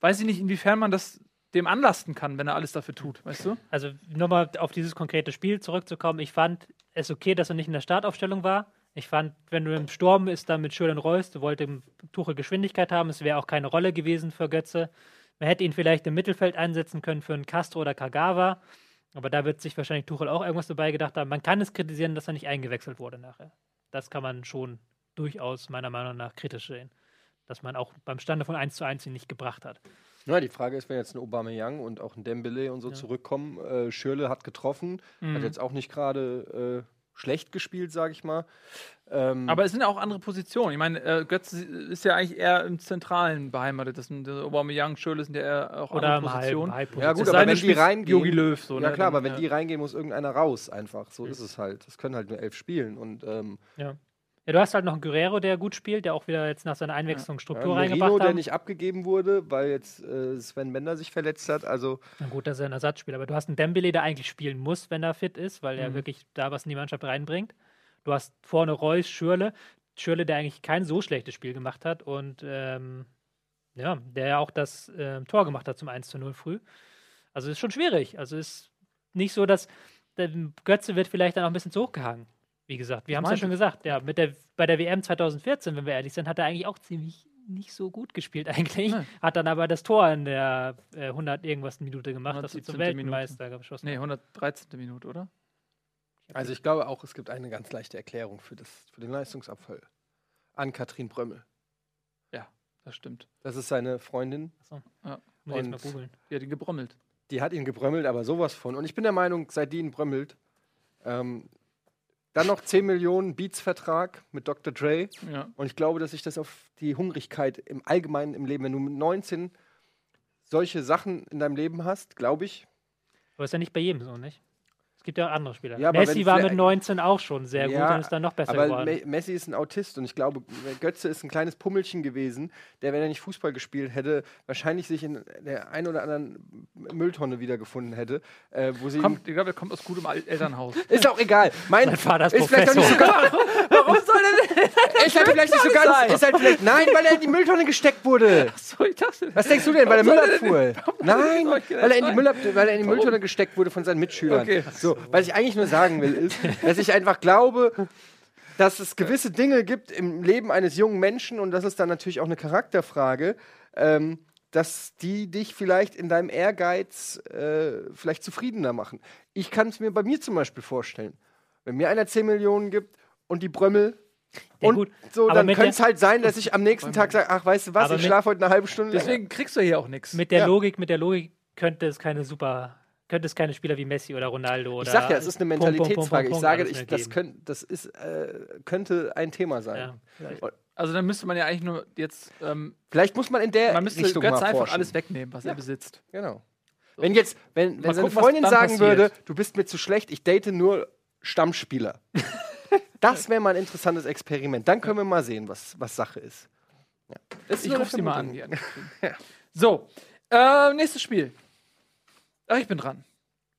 weiß ich nicht, inwiefern man das dem anlasten kann, wenn er alles dafür tut, weißt du? Also nochmal auf dieses konkrete Spiel zurückzukommen. Ich fand es okay, dass er nicht in der Startaufstellung war. Ich fand, wenn du im Sturm ist, dann mit Schürrle und du wolltest im Tuchel Geschwindigkeit haben, es wäre auch keine Rolle gewesen für Götze. Man hätte ihn vielleicht im Mittelfeld einsetzen können für einen Castro oder Kagawa, aber da wird sich wahrscheinlich Tuchel auch irgendwas dabei gedacht haben. Man kann es kritisieren, dass er nicht eingewechselt wurde nachher. Das kann man schon durchaus meiner Meinung nach kritisch sehen. Dass man auch beim Stande von 1 zu 1 ihn nicht gebracht hat. Ja, die Frage ist, wenn jetzt ein Aubameyang und auch ein Dembele und so zurückkommen, äh, Schürle hat getroffen, Mhm. hat jetzt auch nicht gerade äh, schlecht gespielt, sage ich mal. Ähm, Aber es sind ja auch andere Positionen. Ich meine, äh, Götze ist ja eigentlich eher im Zentralen beheimatet. Das sind der Aubameyang, Schürrle sind ja eher auch Oder andere Halb, Positionen. Halb ja gut, aber wenn die reingehen, Jogi Löw so, ja ne? klar, aber Dann, wenn ja. die reingehen, muss irgendeiner raus einfach. So ist es halt. Das können halt nur elf spielen und ähm, Ja. Ja, du hast halt noch einen Guerrero, der gut spielt, der auch wieder jetzt nach seiner Einwechslung Struktur ja, reingebracht hat. der nicht abgegeben wurde, weil jetzt äh, Sven Bender sich verletzt hat. Also Na gut, das ist ein Ersatzspieler, aber du hast einen Dembele, der eigentlich spielen muss, wenn er fit ist, weil er Mhm. wirklich da was in die Mannschaft reinbringt. Du hast vorne Reus, Schürle, Schürle, der eigentlich kein so schlechtes Spiel gemacht hat und ähm, ja, der ja auch das ähm, Tor gemacht hat zum 1 zu 0 früh. Also ist schon schwierig. Also ist nicht so, dass der Götze wird vielleicht dann auch ein bisschen zu hoch gehangen. Wie gesagt, wir haben es ja schon gesagt, ja, mit der, bei der WM 2014, wenn wir ehrlich sind, hat er eigentlich auch ziemlich nicht so gut gespielt eigentlich. Nee. Hat dann aber das Tor in der äh, 100 irgendwas Minute gemacht, dass sie zum 117. Minute. Weltmeister geschossen Nee, haben. 113. Minute, oder? Also ich glaube auch, es gibt eine ganz leichte Erklärung für, das, für den Leistungsabfall. An Katrin Brömmel. Das stimmt. Das ist seine Freundin. Achso. Ja. Und- googeln. Die hat ihn gebrommelt. Die hat ihn gebrömmelt, aber sowas von. Und ich bin der Meinung, seit die ihn brömmelt, ähm, dann noch 10 Millionen Beats-Vertrag mit Dr. Dre. Ja. Und ich glaube, dass sich das auf die Hungrigkeit im Allgemeinen im Leben, wenn du mit 19 solche Sachen in deinem Leben hast, glaube ich. Aber ist ja nicht bei jedem so, nicht? Es gibt ja auch andere Spieler. Ja, Messi war mit 19 auch schon sehr gut Ja, und ist dann noch besser Aber geworden. Me Messi ist ein Autist und ich glaube, Götze ist ein kleines Pummelchen gewesen, der, wenn er nicht Fußball gespielt hätte, wahrscheinlich sich in der ein oder anderen Mülltonne wiedergefunden hätte, äh, wo sie. Kommt, ich glaube, er kommt aus gutem Elternhaus. Ist auch egal. Mein, Mein Vater ist vielleicht auch nicht so Professor. Warum soll denn? ist halt vielleicht nicht so ganz. Ist halt vielleicht, nein, weil er in die Mülltonne gesteckt wurde. So, ich dachte. Was denkst du denn, weil er Warum Müll soll er denn- abfuhr? Nein, weil er in die, sein? Müll ab, weil er in die? Mülltonne gesteckt wurde von seinen Mitschülern. Okay. So, was ich eigentlich nur sagen will, ist, dass ich einfach glaube, dass es gewisse Dinge gibt im Leben eines jungen Menschen und das ist dann natürlich auch eine Charakterfrage, ähm, dass die dich vielleicht in deinem Ehrgeiz äh, vielleicht zufriedener machen. Ich kann es mir bei mir zum Beispiel vorstellen. Wenn mir einer 10 Millionen gibt und die Brömmel Ja, und gut, so, aber dann könnte es halt sein, dass ich am nächsten Tag sage, ach, weißt du was, Aber ich schlafe heute eine halbe Stunde länger. Deswegen kriegst du hier auch nichts. mit der Ja. Logik, mit der Logik könnte es keine super, könnte es keine Spieler wie Messi oder Ronaldo oder Ich sag ja, es ist eine Mentalitätsfrage. Ich sage, ich, das, könnt, das ist, äh, könnte ein Thema sein. Ja, vielleicht. Also dann müsste man ja eigentlich nur jetzt, ähm, Vielleicht muss man in der man müsste Richtung Götze mal einfach alles wegnehmen, was er besitzt. Genau. Wenn jetzt, wenn, wenn seine gucken, Freundin sagen passiert. würde, du bist mir zu schlecht, ich date nur Stammspieler. das wäre mal ein interessantes Experiment. Dann können wir mal sehen, was, was Sache ist. Ja. Ist Ich rufe sie mal an. Anne. So, äh, nächstes Spiel. Ach, ich bin dran.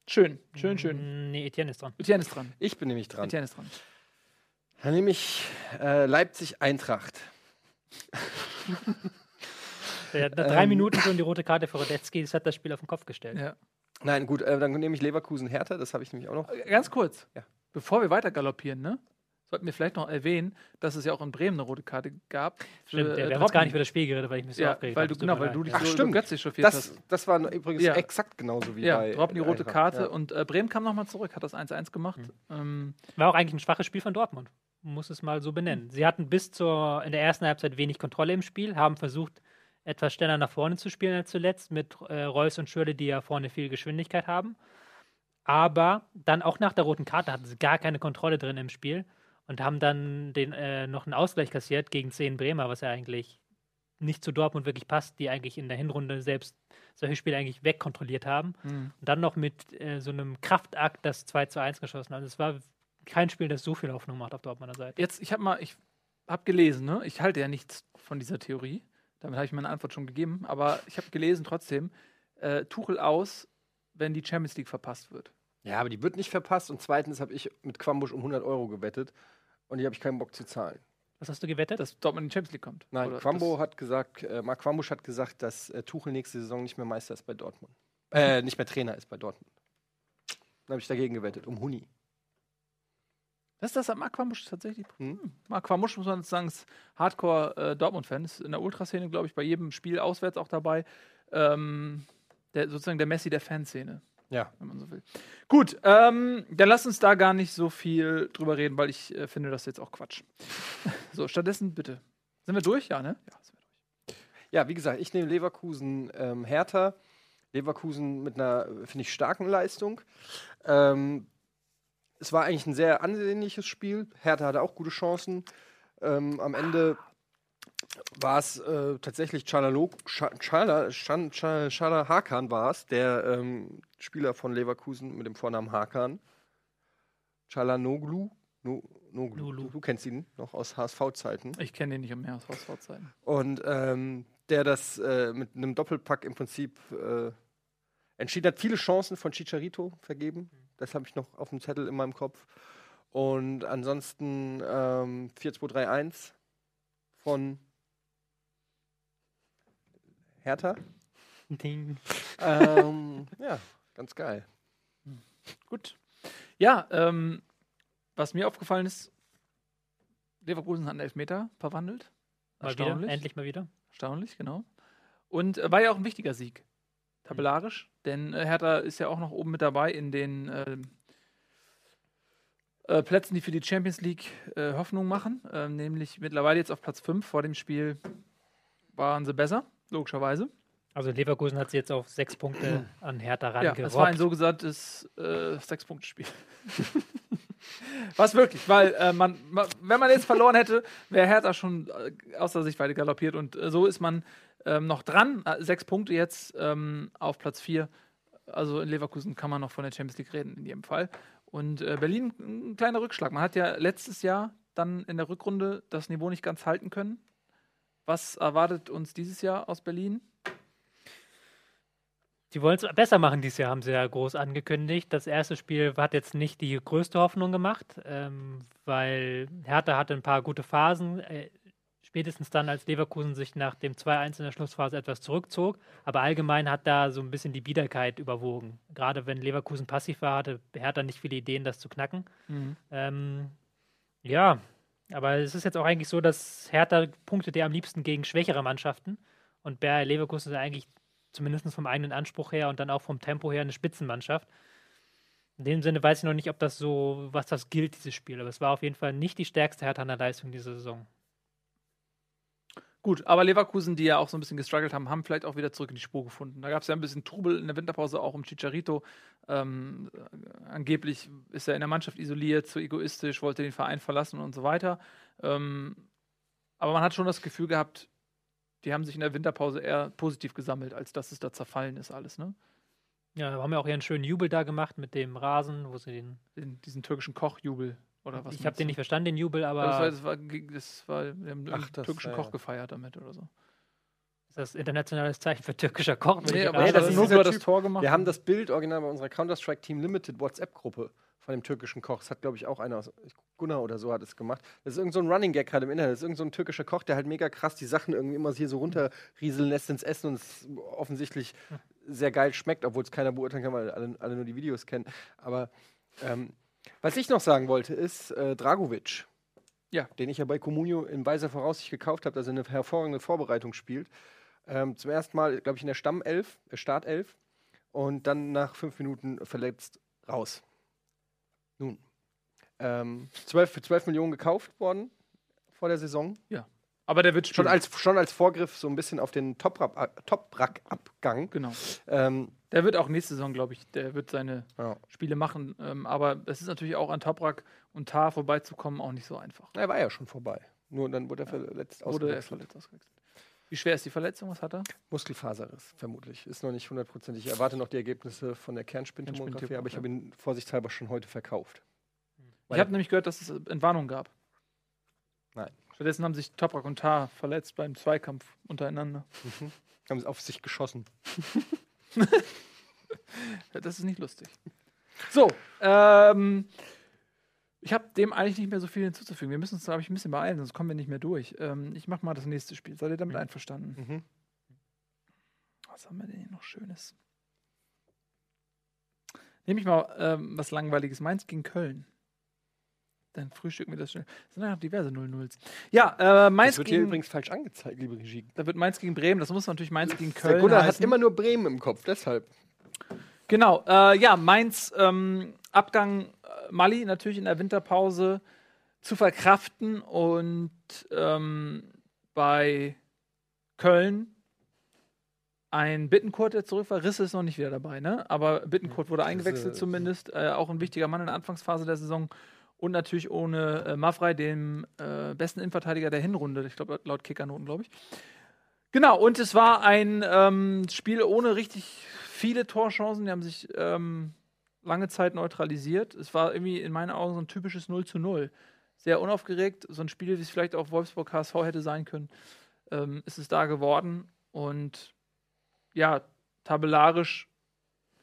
Schön, schön, schön. Nee, Etienne ist dran. Etienne ist dran. Ich bin nämlich dran. Etienne ist dran. Dann nehme ich äh, Leipzig-Eintracht. Der hat nach drei Ähm. Minuten schon die rote Karte für Radetzky, das hat das Spiel auf den Kopf gestellt. Ja. Nein, gut, äh, dann nehme ich Leverkusen-Hertha, das habe ich nämlich auch noch. Äh, Ganz kurz, Ja. Bevor wir weiter galoppieren, ne? Sollten wir vielleicht noch erwähnen, dass es ja auch in Bremen eine rote Karte gab. Stimmt, für, ja, äh, wir haben uns gar nicht über das Spiel geredet, weil ich mich so Ja, aufgeregt weil habe. du, genau, weil du dich. Ach, so stimmt. Götze chauffiert Das, hast. das war übrigens Ja. exakt genauso wie Ja, bei. droppen die rote Karte ja. und äh, Bremen kam nochmal zurück, hat das 1-1 gemacht. Ähm, War auch eigentlich ein schwaches Spiel von Dortmund. Muss es mal so benennen. Sie hatten bis zur in der ersten Halbzeit wenig Kontrolle im Spiel, haben versucht, etwas schneller nach vorne zu spielen als zuletzt, mit äh, Reus und Schürle, die ja vorne viel Geschwindigkeit haben. Aber dann auch nach der roten Karte hatten sie gar keine Kontrolle drin im Spiel und haben dann den, äh, noch einen Ausgleich kassiert gegen 10 Bremer, was ja eigentlich nicht zu Dortmund wirklich passt, die eigentlich in der Hinrunde selbst solche Spiele eigentlich wegkontrolliert haben. hm. Und dann noch mit äh, so einem Kraftakt das 2 zu 1 geschossen. Also es war kein Spiel, das so viel Hoffnung macht auf Dortmunder Seite. Jetzt, ich habe mal, ich habe gelesen, ne? Ich halte ja nichts von dieser Theorie. Damit habe ich meine Antwort schon gegeben. Aber ich habe gelesen trotzdem, äh, Tuchel aus, wenn die Champions League verpasst wird. Ja, aber die wird nicht verpasst. Und zweitens habe ich mit Quambusch um 100 Euro gewettet. Und die habe ich keinen Bock zu zahlen. Was hast du gewettet? Dass Dortmund in die Champions League kommt. Nein, Oder Quambo hat gesagt, äh, Marc Quambusch hat gesagt, dass äh, Tuchel nächste Saison nicht mehr Meister ist bei Dortmund. Äh, nicht mehr Trainer ist bei Dortmund. Dann habe ich dagegen gewettet, um Huni. Das ist das hat Marc Quamusch tatsächlich. Hm? Hm. Marc Quamusch, muss man sagen, ist Hardcore-Dortmund-Fan. Ist in der Ultraszene, glaube ich, bei jedem Spiel auswärts auch dabei. Ähm, der, sozusagen der Messi der Fanszene, Ja. wenn man so will. Gut, ähm, dann lass uns da gar nicht so viel drüber reden, weil ich äh, finde das jetzt auch Quatsch. so, stattdessen bitte. Sind wir durch? Ja, ne? Ja, sind wir durch. Ja, wie gesagt, ich nehme Leverkusen ähm, Hertha. Leverkusen mit einer, finde ich, starken Leistung. Ähm, es war eigentlich ein sehr ansehnliches Spiel. Hertha hatte auch gute Chancen. Ähm, am Ende war es äh, tatsächlich Chalalo- Cha- Chala Chan- Cha- Chala Hakan war es, der ähm, Spieler von Leverkusen mit dem Vornamen Hakan. Chalanoglu. No, Noglu. Du, du kennst ihn noch aus HSV-Zeiten. Ich kenne den nicht mehr aus HSV-Zeiten. Und ähm, der das äh, mit einem Doppelpack im Prinzip äh, entschieden hat. Viele Chancen von Chicharito vergeben. Das habe ich noch auf dem Zettel in meinem Kopf. Und ansonsten ähm, 4-2-3-1 von Hertha. Ding. ähm, ja, ganz geil. Gut. Ja, ähm, was mir aufgefallen ist, Leverkusen hat einen Elfmeter verwandelt. Mal wieder, endlich mal wieder. Erstaunlich, genau. Und äh, war ja auch ein wichtiger Sieg. Tabellarisch. Denn äh, Hertha ist ja auch noch oben mit dabei in den äh, äh, Plätzen, die für die Champions League äh, Hoffnung machen. Ähm, nämlich mittlerweile jetzt auf Platz 5. Vor dem Spiel waren sie besser, logischerweise. Also Leverkusen hat sie jetzt auf sechs Punkte an Hertha rangerobbt. Ja, das war ein so gesagtes äh, Sechs-Punkte-Spiel. Was wirklich, weil äh, man, man, wenn man jetzt verloren hätte, wäre Hertha schon äh, aus der Sichtweite galoppiert und äh, so ist man ähm, noch dran. Äh, sechs Punkte jetzt ähm, auf Platz vier. Also in Leverkusen kann man noch von der Champions League reden in jedem Fall. Und äh, Berlin ein kleiner Rückschlag. Man hat ja letztes Jahr dann in der Rückrunde das Niveau nicht ganz halten können. Was erwartet uns dieses Jahr aus Berlin? Die wollen es besser machen dieses Jahr, haben sie ja groß angekündigt. Das erste Spiel hat jetzt nicht die größte Hoffnung gemacht, ähm, weil Hertha hatte ein paar gute Phasen. Äh, spätestens dann, als Leverkusen sich nach dem 2-1 in der Schlussphase etwas zurückzog. Aber allgemein hat da so ein bisschen die Biederkeit überwogen. Gerade wenn Leverkusen passiv war, hatte Hertha nicht viele Ideen, das zu knacken. Mhm. Ähm, ja, aber es ist jetzt auch eigentlich so, dass Hertha punktet ja am liebsten gegen schwächere Mannschaften. Und Bayer Leverkusen ist eigentlich zumindest vom eigenen Anspruch her und dann auch vom Tempo her eine Spitzenmannschaft. In dem Sinne weiß ich noch nicht, ob das so, was das gilt, dieses Spiel. Aber es war auf jeden Fall nicht die stärkste Hertha der Leistung dieser Saison. Gut, aber Leverkusen, die ja auch so ein bisschen gestruggelt haben, haben vielleicht auch wieder zurück in die Spur gefunden. Da gab es ja ein bisschen Trubel in der Winterpause auch um Chicharito. Ähm, angeblich ist er in der Mannschaft isoliert, zu egoistisch, wollte den Verein verlassen und so weiter. Ähm, aber man hat schon das Gefühl gehabt, die haben sich in der Winterpause eher positiv gesammelt, als dass es da zerfallen ist alles, ne? Ja, haben ja auch einen schönen Jubel da gemacht mit dem Rasen, wo sie den. den diesen türkischen Kochjubel oder was? Ich habe den nicht verstanden, den Jubel, aber. Das war, das war, das war wir haben Ach, das, türkischen ja, Koch gefeiert damit oder so. Ist das internationales Zeichen für türkischer Koch? Nee, aber nee, das ist nur das Tor gemacht. Wir haben das Bild original bei unserer Counter-Strike Team Limited WhatsApp-Gruppe von dem türkischen Koch. Das hat, glaube ich, auch einer aus Gunnar oder so hat es gemacht. Das ist irgend so ein Running Gag gerade im Internet. Das ist irgend so ein türkischer Koch, der halt mega krass die Sachen irgendwie immer hier so runterrieseln lässt ins Essen und es offensichtlich sehr geil schmeckt, obwohl es keiner beurteilen kann, weil alle, alle nur die Videos kennen. Aber ähm, was ich noch sagen wollte, ist äh, Dragovic. Ja. Den ich ja bei Comunio in weiser Voraussicht gekauft habe, dass er eine hervorragende Vorbereitung spielt. Ähm, zum ersten Mal, glaube ich, in der Stammelf, äh, Startelf. Und dann nach fünf Minuten verletzt raus. Nun, ähm, 12, für 12 Millionen gekauft worden vor der Saison. Ja. Aber der wird schon als, schon als Vorgriff so ein bisschen auf den Top-Rack-Abgang. Genau. Ähm, der wird auch nächste Saison, glaube ich, der wird seine ja. Spiele machen. Ähm, aber es ist natürlich auch an Toprack und Tar vorbeizukommen auch nicht so einfach. Er war ja schon vorbei. Nur dann wurde er verletzt ja. Wurde er verletzt ausgewechselt. Wie schwer ist die Verletzung? Was hat er? Muskelfaserriss, vermutlich. Ist noch nicht hundertprozentig. Ich erwarte noch die Ergebnisse von der Kernspintomographie, aber ich habe ihn vorsichtshalber schon heute verkauft. Ich habe nämlich gehört, dass es Entwarnung gab. Nein. Stattdessen haben sich Toprak und Tar verletzt beim Zweikampf untereinander. Mhm. Haben sie auf sich geschossen. das ist nicht lustig. So, ähm, ich habe dem eigentlich nicht mehr so viel hinzuzufügen. Wir müssen uns, glaube ich, ein bisschen beeilen, sonst kommen wir nicht mehr durch. Ähm, ich mache mal das nächste Spiel. Seid ihr damit mhm. einverstanden? Mhm. Was haben wir denn hier noch Schönes? Nehme ich mal ähm, was Langweiliges. Mainz gegen Köln. Dann frühstücken wir das schnell. Es sind ja noch diverse 0-0s. Ja, äh, Mainz das wird gegen. hier übrigens falsch angezeigt, liebe Regie. Da wird Mainz gegen Bremen. Das muss natürlich Mainz gegen Köln. Der Gunnar heißen. hat immer nur Bremen im Kopf, deshalb. Genau, äh, ja, Mainz ähm, Abgang Mali natürlich in der Winterpause zu verkraften und ähm, bei Köln ein Bittenkurt, der zurück war. Risse ist noch nicht wieder dabei, ne? Aber Bittenkurt wurde eingewechselt zumindest. Äh, auch ein wichtiger Mann in der Anfangsphase der Saison. Und natürlich ohne äh, Mavrei, dem äh, besten Innenverteidiger der Hinrunde. Ich glaube, laut Kickernoten, glaube ich. Genau, und es war ein ähm, Spiel ohne richtig viele Torchancen. Die haben sich ähm, lange Zeit neutralisiert. Es war irgendwie in meinen Augen so ein typisches 0 zu 0. Sehr unaufgeregt, so ein Spiel, wie es vielleicht auch Wolfsburg HSV hätte sein können, ähm, ist es da geworden. Und ja, tabellarisch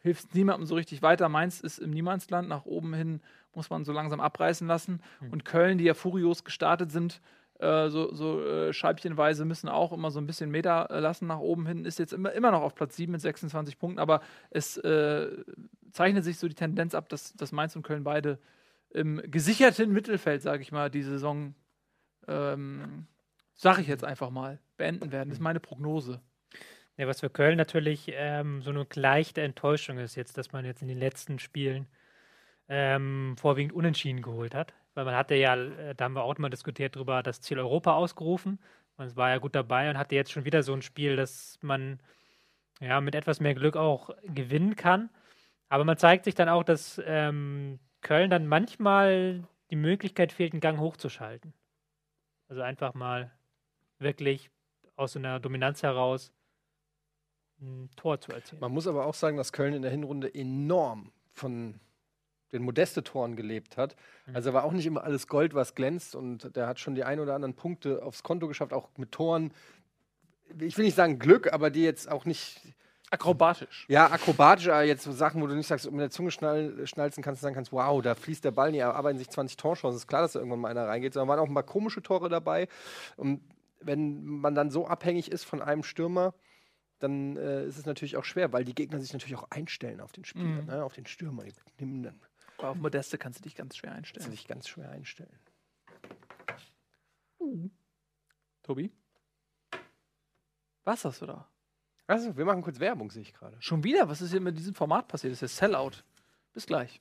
hilft es niemandem so richtig weiter. Mainz ist im Niemandsland. Nach oben hin muss man so langsam abreißen lassen. Mhm. Und Köln, die ja furios gestartet sind, äh, so, so äh, scheibchenweise müssen auch immer so ein bisschen Meter äh, lassen nach oben hin, ist jetzt immer, immer noch auf Platz 7 mit 26 Punkten, aber es äh, zeichnet sich so die Tendenz ab, dass, dass Mainz und Köln beide im gesicherten Mittelfeld, sage ich mal, die Saison, ähm, sage ich jetzt einfach mal, beenden werden. Das ist meine Prognose. Ja, was für Köln natürlich ähm, so eine leichte Enttäuschung ist jetzt, dass man jetzt in den letzten Spielen ähm, vorwiegend unentschieden geholt hat. Weil man hatte ja, äh, da haben wir auch mal diskutiert drüber, das Ziel Europa ausgerufen. Man war ja gut dabei und hatte jetzt schon wieder so ein Spiel, dass man ja mit etwas mehr Glück auch gewinnen kann. Aber man zeigt sich dann auch, dass ähm, Köln dann manchmal die Möglichkeit fehlt, einen Gang hochzuschalten. Also einfach mal wirklich aus so einer Dominanz heraus ein Tor zu erzielen. Man muss aber auch sagen, dass Köln in der Hinrunde enorm von den Modeste-Toren gelebt hat. Mhm. Also war auch nicht immer alles Gold, was glänzt. Und der hat schon die ein oder anderen Punkte aufs Konto geschafft, auch mit Toren. Ich will nicht sagen Glück, aber die jetzt auch nicht. Akrobatisch. Ja, akrobatisch, aber jetzt so Sachen, wo du nicht sagst, mit der Zunge schnall, schnalzen kannst, sagen kannst, wow, da fließt der Ball, die erarbeiten sich 20 Torchancen. Ist klar, dass da irgendwann mal einer reingeht, sondern waren auch ein paar komische Tore dabei. Und wenn man dann so abhängig ist von einem Stürmer, dann äh, ist es natürlich auch schwer, weil die Gegner sich natürlich auch einstellen auf den Spieler, Mhm. ne, auf den Stürmer. Die nehmen dann Aber auf Modeste kannst du dich ganz schwer kannst du einstellen. dich ganz schwer einstellen. Tobi? Was hast du da? Also, wir machen kurz Werbung, sehe ich gerade. Schon wieder? Was ist hier mit diesem Format passiert? Das ist ja Sellout. Bis gleich.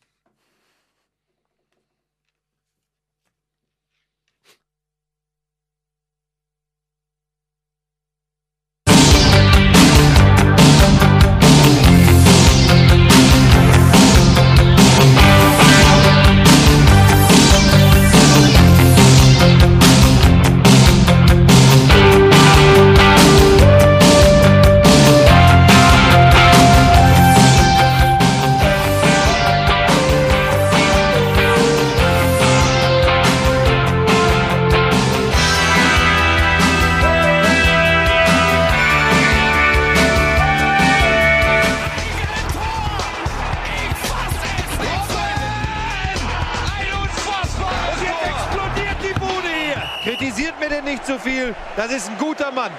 Das ist ein guter Mann.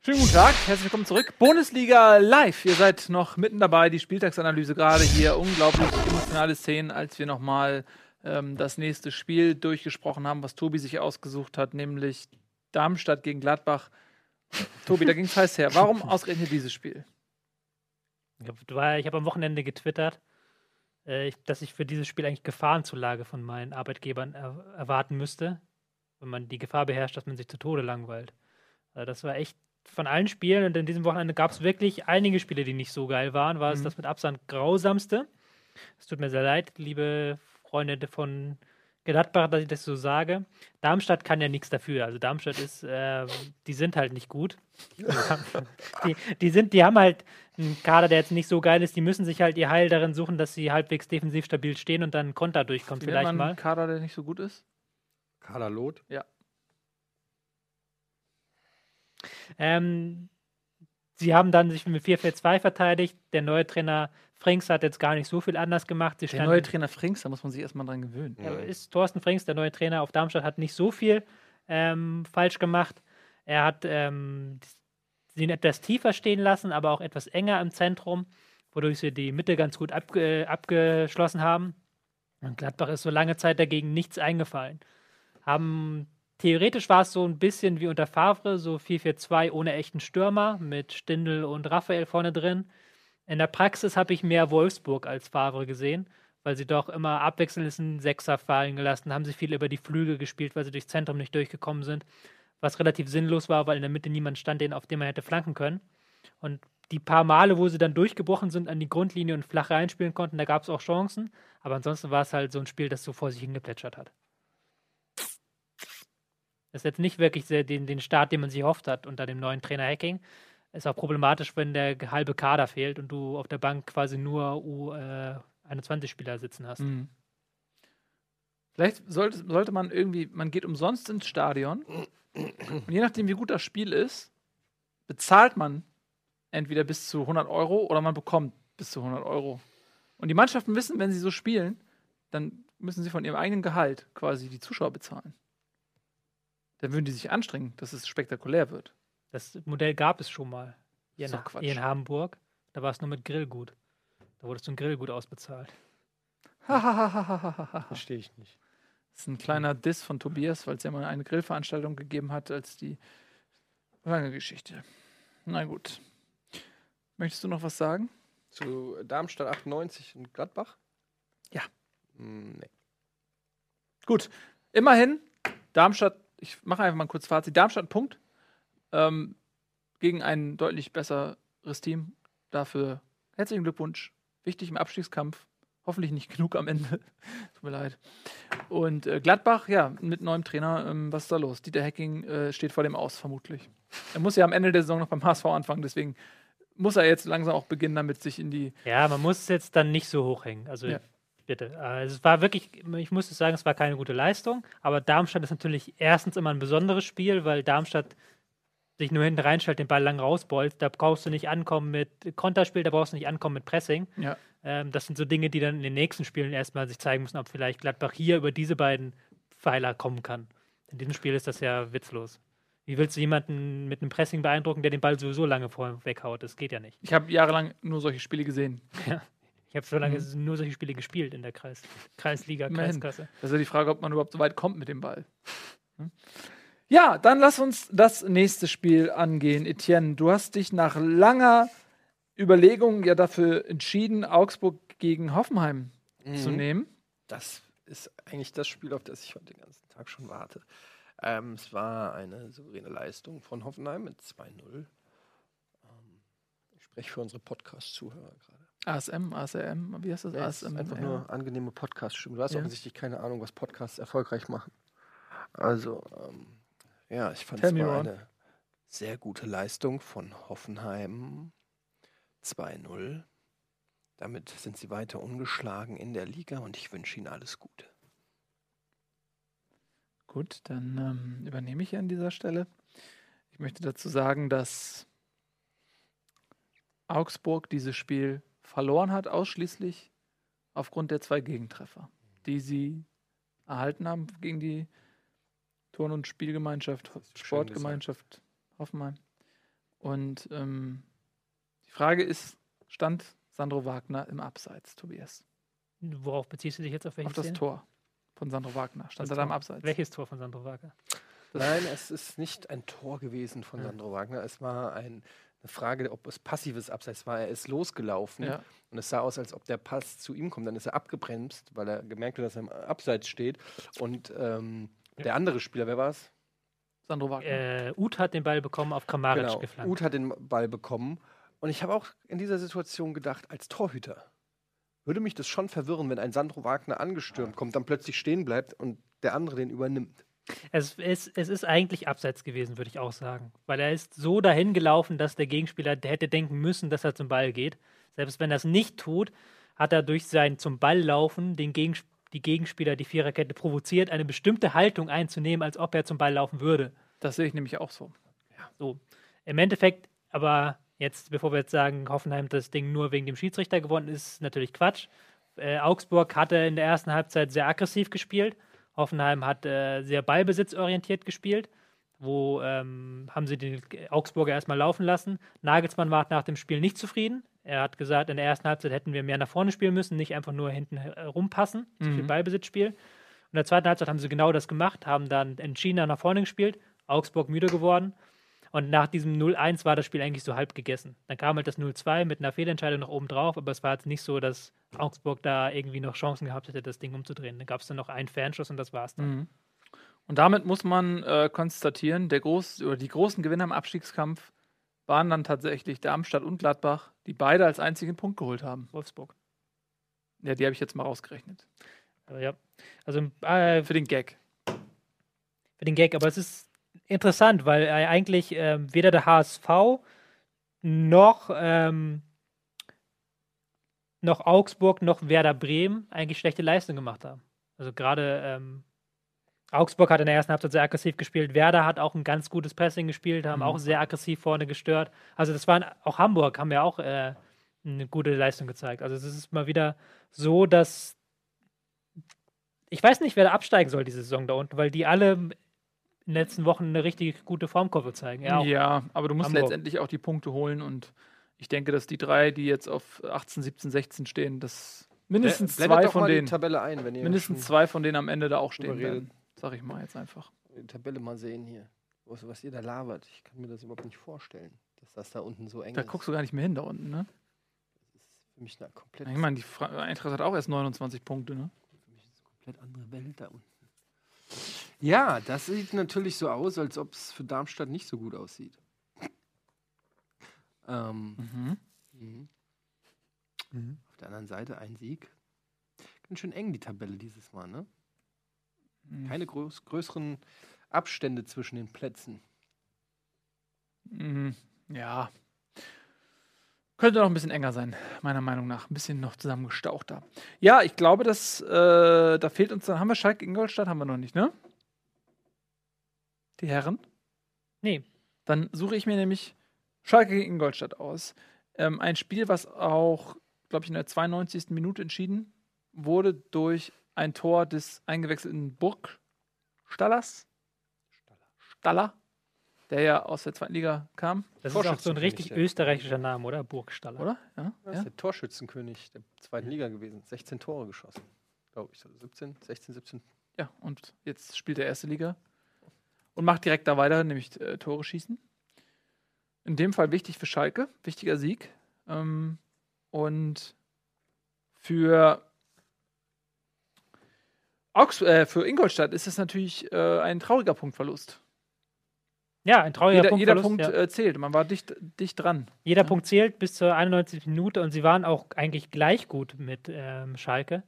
Schönen guten Tag, herzlich willkommen zurück. Bundesliga live. Ihr seid noch mitten dabei, die Spieltagsanalyse gerade hier. Unglaublich emotionale Szenen, als wir nochmal ähm, das nächste Spiel durchgesprochen haben, was Tobi sich ausgesucht hat, nämlich Darmstadt gegen Gladbach. Tobi, da ging es heiß her. Warum ausgerechnet dieses Spiel? Ich habe ich hab am Wochenende getwittert, äh, ich, dass ich für dieses Spiel eigentlich Gefahrenzulage von meinen Arbeitgebern er, erwarten müsste, wenn man die Gefahr beherrscht, dass man sich zu Tode langweilt. Also das war echt von allen Spielen und in diesem Wochenende gab es wirklich einige Spiele, die nicht so geil waren. War es Mhm. das mit Abstand grausamste. Es tut mir sehr leid, liebe Freunde von Gladbach, dass ich das so sage. Darmstadt kann ja nichts dafür. Also Darmstadt ist, äh, die sind halt nicht gut. Die, die, sind, die haben halt einen Kader, der jetzt nicht so geil ist. Die müssen sich halt ihr Heil darin suchen, dass sie halbwegs defensiv stabil stehen und dann ein Konter durchkommt. Vielleicht mal. einen Kader, der nicht so gut ist? Kaderlot. Ähm, sie haben dann sich mit 4-4-2 verteidigt. Der neue Trainer Frings hat jetzt gar nicht so viel anders gemacht. Sie Der neue Trainer Frings, da muss man sich erstmal dran gewöhnen. Ja, ist Thorsten Frings, der neue Trainer auf Darmstadt, hat nicht so viel ähm, falsch gemacht. Er hat ähm, sie etwas tiefer stehen lassen, aber auch etwas enger im Zentrum, wodurch sie die Mitte ganz gut abge abgeschlossen haben. Und Gladbach ist so lange Zeit dagegen nichts eingefallen. Haben theoretisch war es so ein bisschen wie unter Favre, so 4-4-2 ohne echten Stürmer mit Stindl und Raphael vorne drin. In der Praxis habe ich mehr Wolfsburg als Favre gesehen, weil sie doch immer abwechselnd einen Sechser fallen gelassen, haben sie viel über die Flügel gespielt, weil sie durchs Zentrum nicht durchgekommen sind, was relativ sinnlos war, weil in der Mitte niemand stand, den, auf den man hätte flanken können. Und die paar Male, wo sie dann durchgebrochen sind an die Grundlinie und flach reinspielen konnten, da gab es auch Chancen, aber ansonsten war es halt so ein Spiel, das so vor sich hingeplätschert hat. Das ist jetzt nicht wirklich den, den Start, den man sich erhofft hat unter dem neuen Trainer Hacking. Ist auch problematisch, wenn der halbe Kader fehlt und du auf der Bank quasi nur U21-Spieler sitzen hast. Mhm. Vielleicht sollte, sollte man irgendwie, man geht umsonst ins Stadion und je nachdem, wie gut das Spiel ist, bezahlt man entweder bis zu 100 Euro oder man bekommt bis zu 100 Euro. Und die Mannschaften wissen, wenn sie so spielen, dann müssen sie von ihrem eigenen Gehalt quasi die Zuschauer bezahlen. Dann würden die sich anstrengen, dass es spektakulär wird. Das Modell gab es schon mal hier, in, hier in Hamburg. Da war es nur mit Grillgut. Da wurdest du ein Grillgut ausbezahlt. Verstehe ich nicht. Das ist ein kleiner Diss von Tobias, weil es ja mal eine Grillveranstaltung gegeben hat, als die lange Geschichte. Na gut. Möchtest du noch was sagen? Zu Darmstadt 98 und Gladbach? Ja. Hm, nee. Gut. Immerhin, Darmstadt, ich mache einfach mal ein kurz Fazit. Darmstadt, Punkt. Ähm, gegen ein deutlich besseres Team. Dafür herzlichen Glückwunsch. Wichtig im Abstiegskampf. Hoffentlich nicht genug am Ende. Tut mir leid. Und äh, Gladbach, ja, mit neuem Trainer, ähm, was ist da los? Dieter Hecking äh, steht vor dem Aus, vermutlich. Er muss ja am Ende der Saison noch beim HSV anfangen, deswegen muss er jetzt langsam auch beginnen, damit sich in die. Ja, man muss es jetzt dann nicht so hochhängen. Also Ja. Bitte. Also es war wirklich, ich muss sagen, es war keine gute Leistung. Aber Darmstadt ist natürlich erstens immer ein besonderes Spiel, weil Darmstadt sich nur hinten reinstellt, den Ball lang rausbolzt. Da brauchst du nicht ankommen mit Konterspiel, da brauchst du nicht ankommen mit Pressing. Ja. Ähm, das sind so Dinge, die dann in den nächsten Spielen erstmal sich zeigen müssen, ob vielleicht Gladbach hier über diese beiden Pfeiler kommen kann. In diesem Spiel ist das ja witzlos. Wie willst du jemanden mit einem Pressing beeindrucken, der den Ball sowieso lange vor weghaut? Das geht ja nicht. Ich habe jahrelang nur solche Spiele gesehen. Ich habe so lange nur solche Spiele gespielt in der Kreis Kreisliga, ist ja die Frage, ob man überhaupt so weit kommt mit dem Ball. Hm? Ja, dann lass uns das nächste Spiel angehen. Etienne, du hast dich nach langer Überlegung ja dafür entschieden, Augsburg gegen Hoffenheim zu Mhm. nehmen. Das ist eigentlich das Spiel, auf das ich heute den ganzen Tag schon warte. Ähm, es war eine souveräne Leistung von Hoffenheim mit 2-0. Ähm, ich spreche für unsere Podcast-Zuhörer gerade. ASM, ASRM, wie heißt das? Ja, ASM, einfach ja. nur angenehme Podcast-Stimme. Du hast Ja. offensichtlich keine Ahnung, was Podcasts erfolgreich machen. Also, ähm, ja, ich fand es Ron. eine sehr gute Leistung von Hoffenheim. 2-0. Damit sind sie weiter ungeschlagen in der Liga und ich wünsche ihnen alles Gute. Gut, dann ähm, übernehme ich an dieser Stelle. Ich möchte dazu sagen, dass Augsburg dieses Spiel verloren hat, ausschließlich aufgrund der zwei Gegentreffer, die sie erhalten haben gegen die Turn- und Spielgemeinschaft, Sportgemeinschaft Hoffenheim. Und ähm, die Frage ist, stand Sandro Wagner im Abseits, Tobias? Worauf beziehst du dich jetzt auf welche Auf das Szene? Tor von Sandro Wagner. Stand Das er da im. Abseits? Welches Tor von Sandro Wagner? Nein, es ist nicht ein Tor gewesen von Ja. Sandro Wagner. Es war ein, eine Frage, ob es passives Abseits war. Er ist losgelaufen Ja. und es sah aus, als ob der Pass zu ihm kommt. Dann ist er abgebremst, weil er gemerkt hat, dass er im Abseits steht. Und ähm, der andere Spieler, wer war es? Sandro Wagner. Äh, Uth hat den Ball bekommen, auf Kramaric Genau, geflankt. Uth hat den Ball bekommen. Und ich habe auch in dieser Situation gedacht, als Torhüter würde mich das schon verwirren, wenn ein Sandro Wagner angestürmt kommt, dann plötzlich stehen bleibt und der andere den übernimmt. Es, es, es ist eigentlich abseits gewesen, würde ich auch sagen. Weil er ist so dahin gelaufen, dass der Gegenspieler hätte denken müssen, dass er zum Ball geht. Selbst wenn er es nicht tut, hat er durch sein zum Ball laufen den Gegens die Gegenspieler, die Viererkette provoziert, eine bestimmte Haltung einzunehmen, als ob er zum Ball laufen würde. Das sehe ich nämlich auch so. So. Im Endeffekt, aber jetzt, bevor wir jetzt sagen, Hoffenheim das Ding nur wegen dem Schiedsrichter gewonnen, ist natürlich Quatsch. Äh, Augsburg hatte in der ersten Halbzeit sehr aggressiv gespielt. Hoffenheim hat äh, sehr ballbesitzorientiert gespielt. Wo ähm, haben sie den Augsburger erstmal laufen lassen. Nagelsmann war nach dem Spiel nicht zufrieden. Er hat gesagt, in der ersten Halbzeit hätten wir mehr nach vorne spielen müssen, nicht einfach nur hinten äh, rumpassen, zu viel Mhm. Ballbesitzspiel. Und in der zweiten Halbzeit haben sie genau das gemacht, haben dann entschieden nach vorne gespielt. Augsburg müde geworden. Und nach diesem 0-1 war das Spiel eigentlich so halb gegessen. Dann kam halt das 0-2 mit einer Fehlentscheidung noch oben drauf, aber es war jetzt nicht so, dass Augsburg da irgendwie noch Chancen gehabt hätte, das Ding umzudrehen. Da gab es dann noch einen Fernschuss und das war's dann. Mhm. Und damit muss man äh, konstatieren, der groß, oder die großen Gewinner im Abstiegskampf waren dann tatsächlich Darmstadt und Gladbach, die beide als einzigen Punkt geholt haben. Wolfsburg. Ja, die habe ich jetzt mal rausgerechnet. Aber ja. Also äh, Für den Gag. für den Gag, aber es ist interessant, weil äh, eigentlich ähm, weder der HSV noch, ähm, noch Augsburg noch Werder Bremen eigentlich schlechte Leistung gemacht haben. Also gerade ähm, Augsburg hat in der ersten Halbzeit sehr aggressiv gespielt, Werder hat auch ein ganz gutes Pressing gespielt, haben Mhm. auch sehr aggressiv vorne gestört. Also das waren auch Hamburg haben ja auch äh, eine gute Leistung gezeigt. Also es ist mal wieder so, dass ich weiß nicht, wer da absteigen soll diese Saison da unten, weil die alle in den letzten Wochen eine richtig gute Formkurve zeigen. Ja, Ja, aber du musst Hamburg. letztendlich auch die Punkte holen und ich denke, dass die drei, die jetzt auf 18, 17, 16 stehen, das mindestens Blendet zwei doch von mal denen. die Tabelle ein, wenn ihr Mindestens zwei von denen am Ende da auch stehen werden. Sag ich mal jetzt einfach. die Tabelle mal sehen hier. Was, was ihr da labert. Ich kann mir das überhaupt nicht vorstellen, dass das da unten so eng Da ist. guckst du gar nicht mehr hin da unten, ne? Das ist für mich eine komplett, Ich meine, die Fra Eintracht hat auch erst 29 Punkte, ne? für mich ist eine komplett andere Welt da unten. Ja, das sieht natürlich so aus, als ob es für Darmstadt nicht so gut aussieht. Ähm, Mhm. mhm. Auf der anderen Seite ein Sieg. Ganz schön eng die Tabelle dieses Mal, ne? Mhm. Keine groß, größeren Abstände zwischen den Plätzen. Mhm. Ja. Könnte noch ein bisschen enger sein, meiner Meinung nach. Ein bisschen noch zusammengestauchter. Ja, ich glaube, dass äh, da fehlt uns dann. Haben wir Schalke Ingolstadt? Haben wir noch nicht, ne? Die Herren? Nee. Dann suche ich mir nämlich Schalke gegen Ingolstadt aus. Ähm, ein Spiel, was auch, glaube ich, in der 92. Minute entschieden wurde durch ein Tor des eingewechselten Burgstallers. Staller, der ja aus der zweiten Liga kam, Das ist auch so ein richtig österreichischer Name, oder? Burgstaller. oder? Ja. Das ja. ist der Torschützenkönig der zweiten Liga gewesen. 16 Tore geschossen. Glaube ich. 17, 16, 17. Ja, und jetzt spielt er erste Liga und macht direkt da weiter, nämlich äh, Tore schießen. In dem Fall wichtig für Schalke, wichtiger Sieg. Ähm, und für, Augs äh, für Ingolstadt ist es natürlich äh, ein trauriger Punktverlust. Ja, ein trauriger Jeder, Punkt. jeder Punkt äh, zählt. Man war dicht, dicht dran. Jeder Punkt zählt bis zur 91. Minute und sie waren auch eigentlich gleich gut mit ähm, Schalke.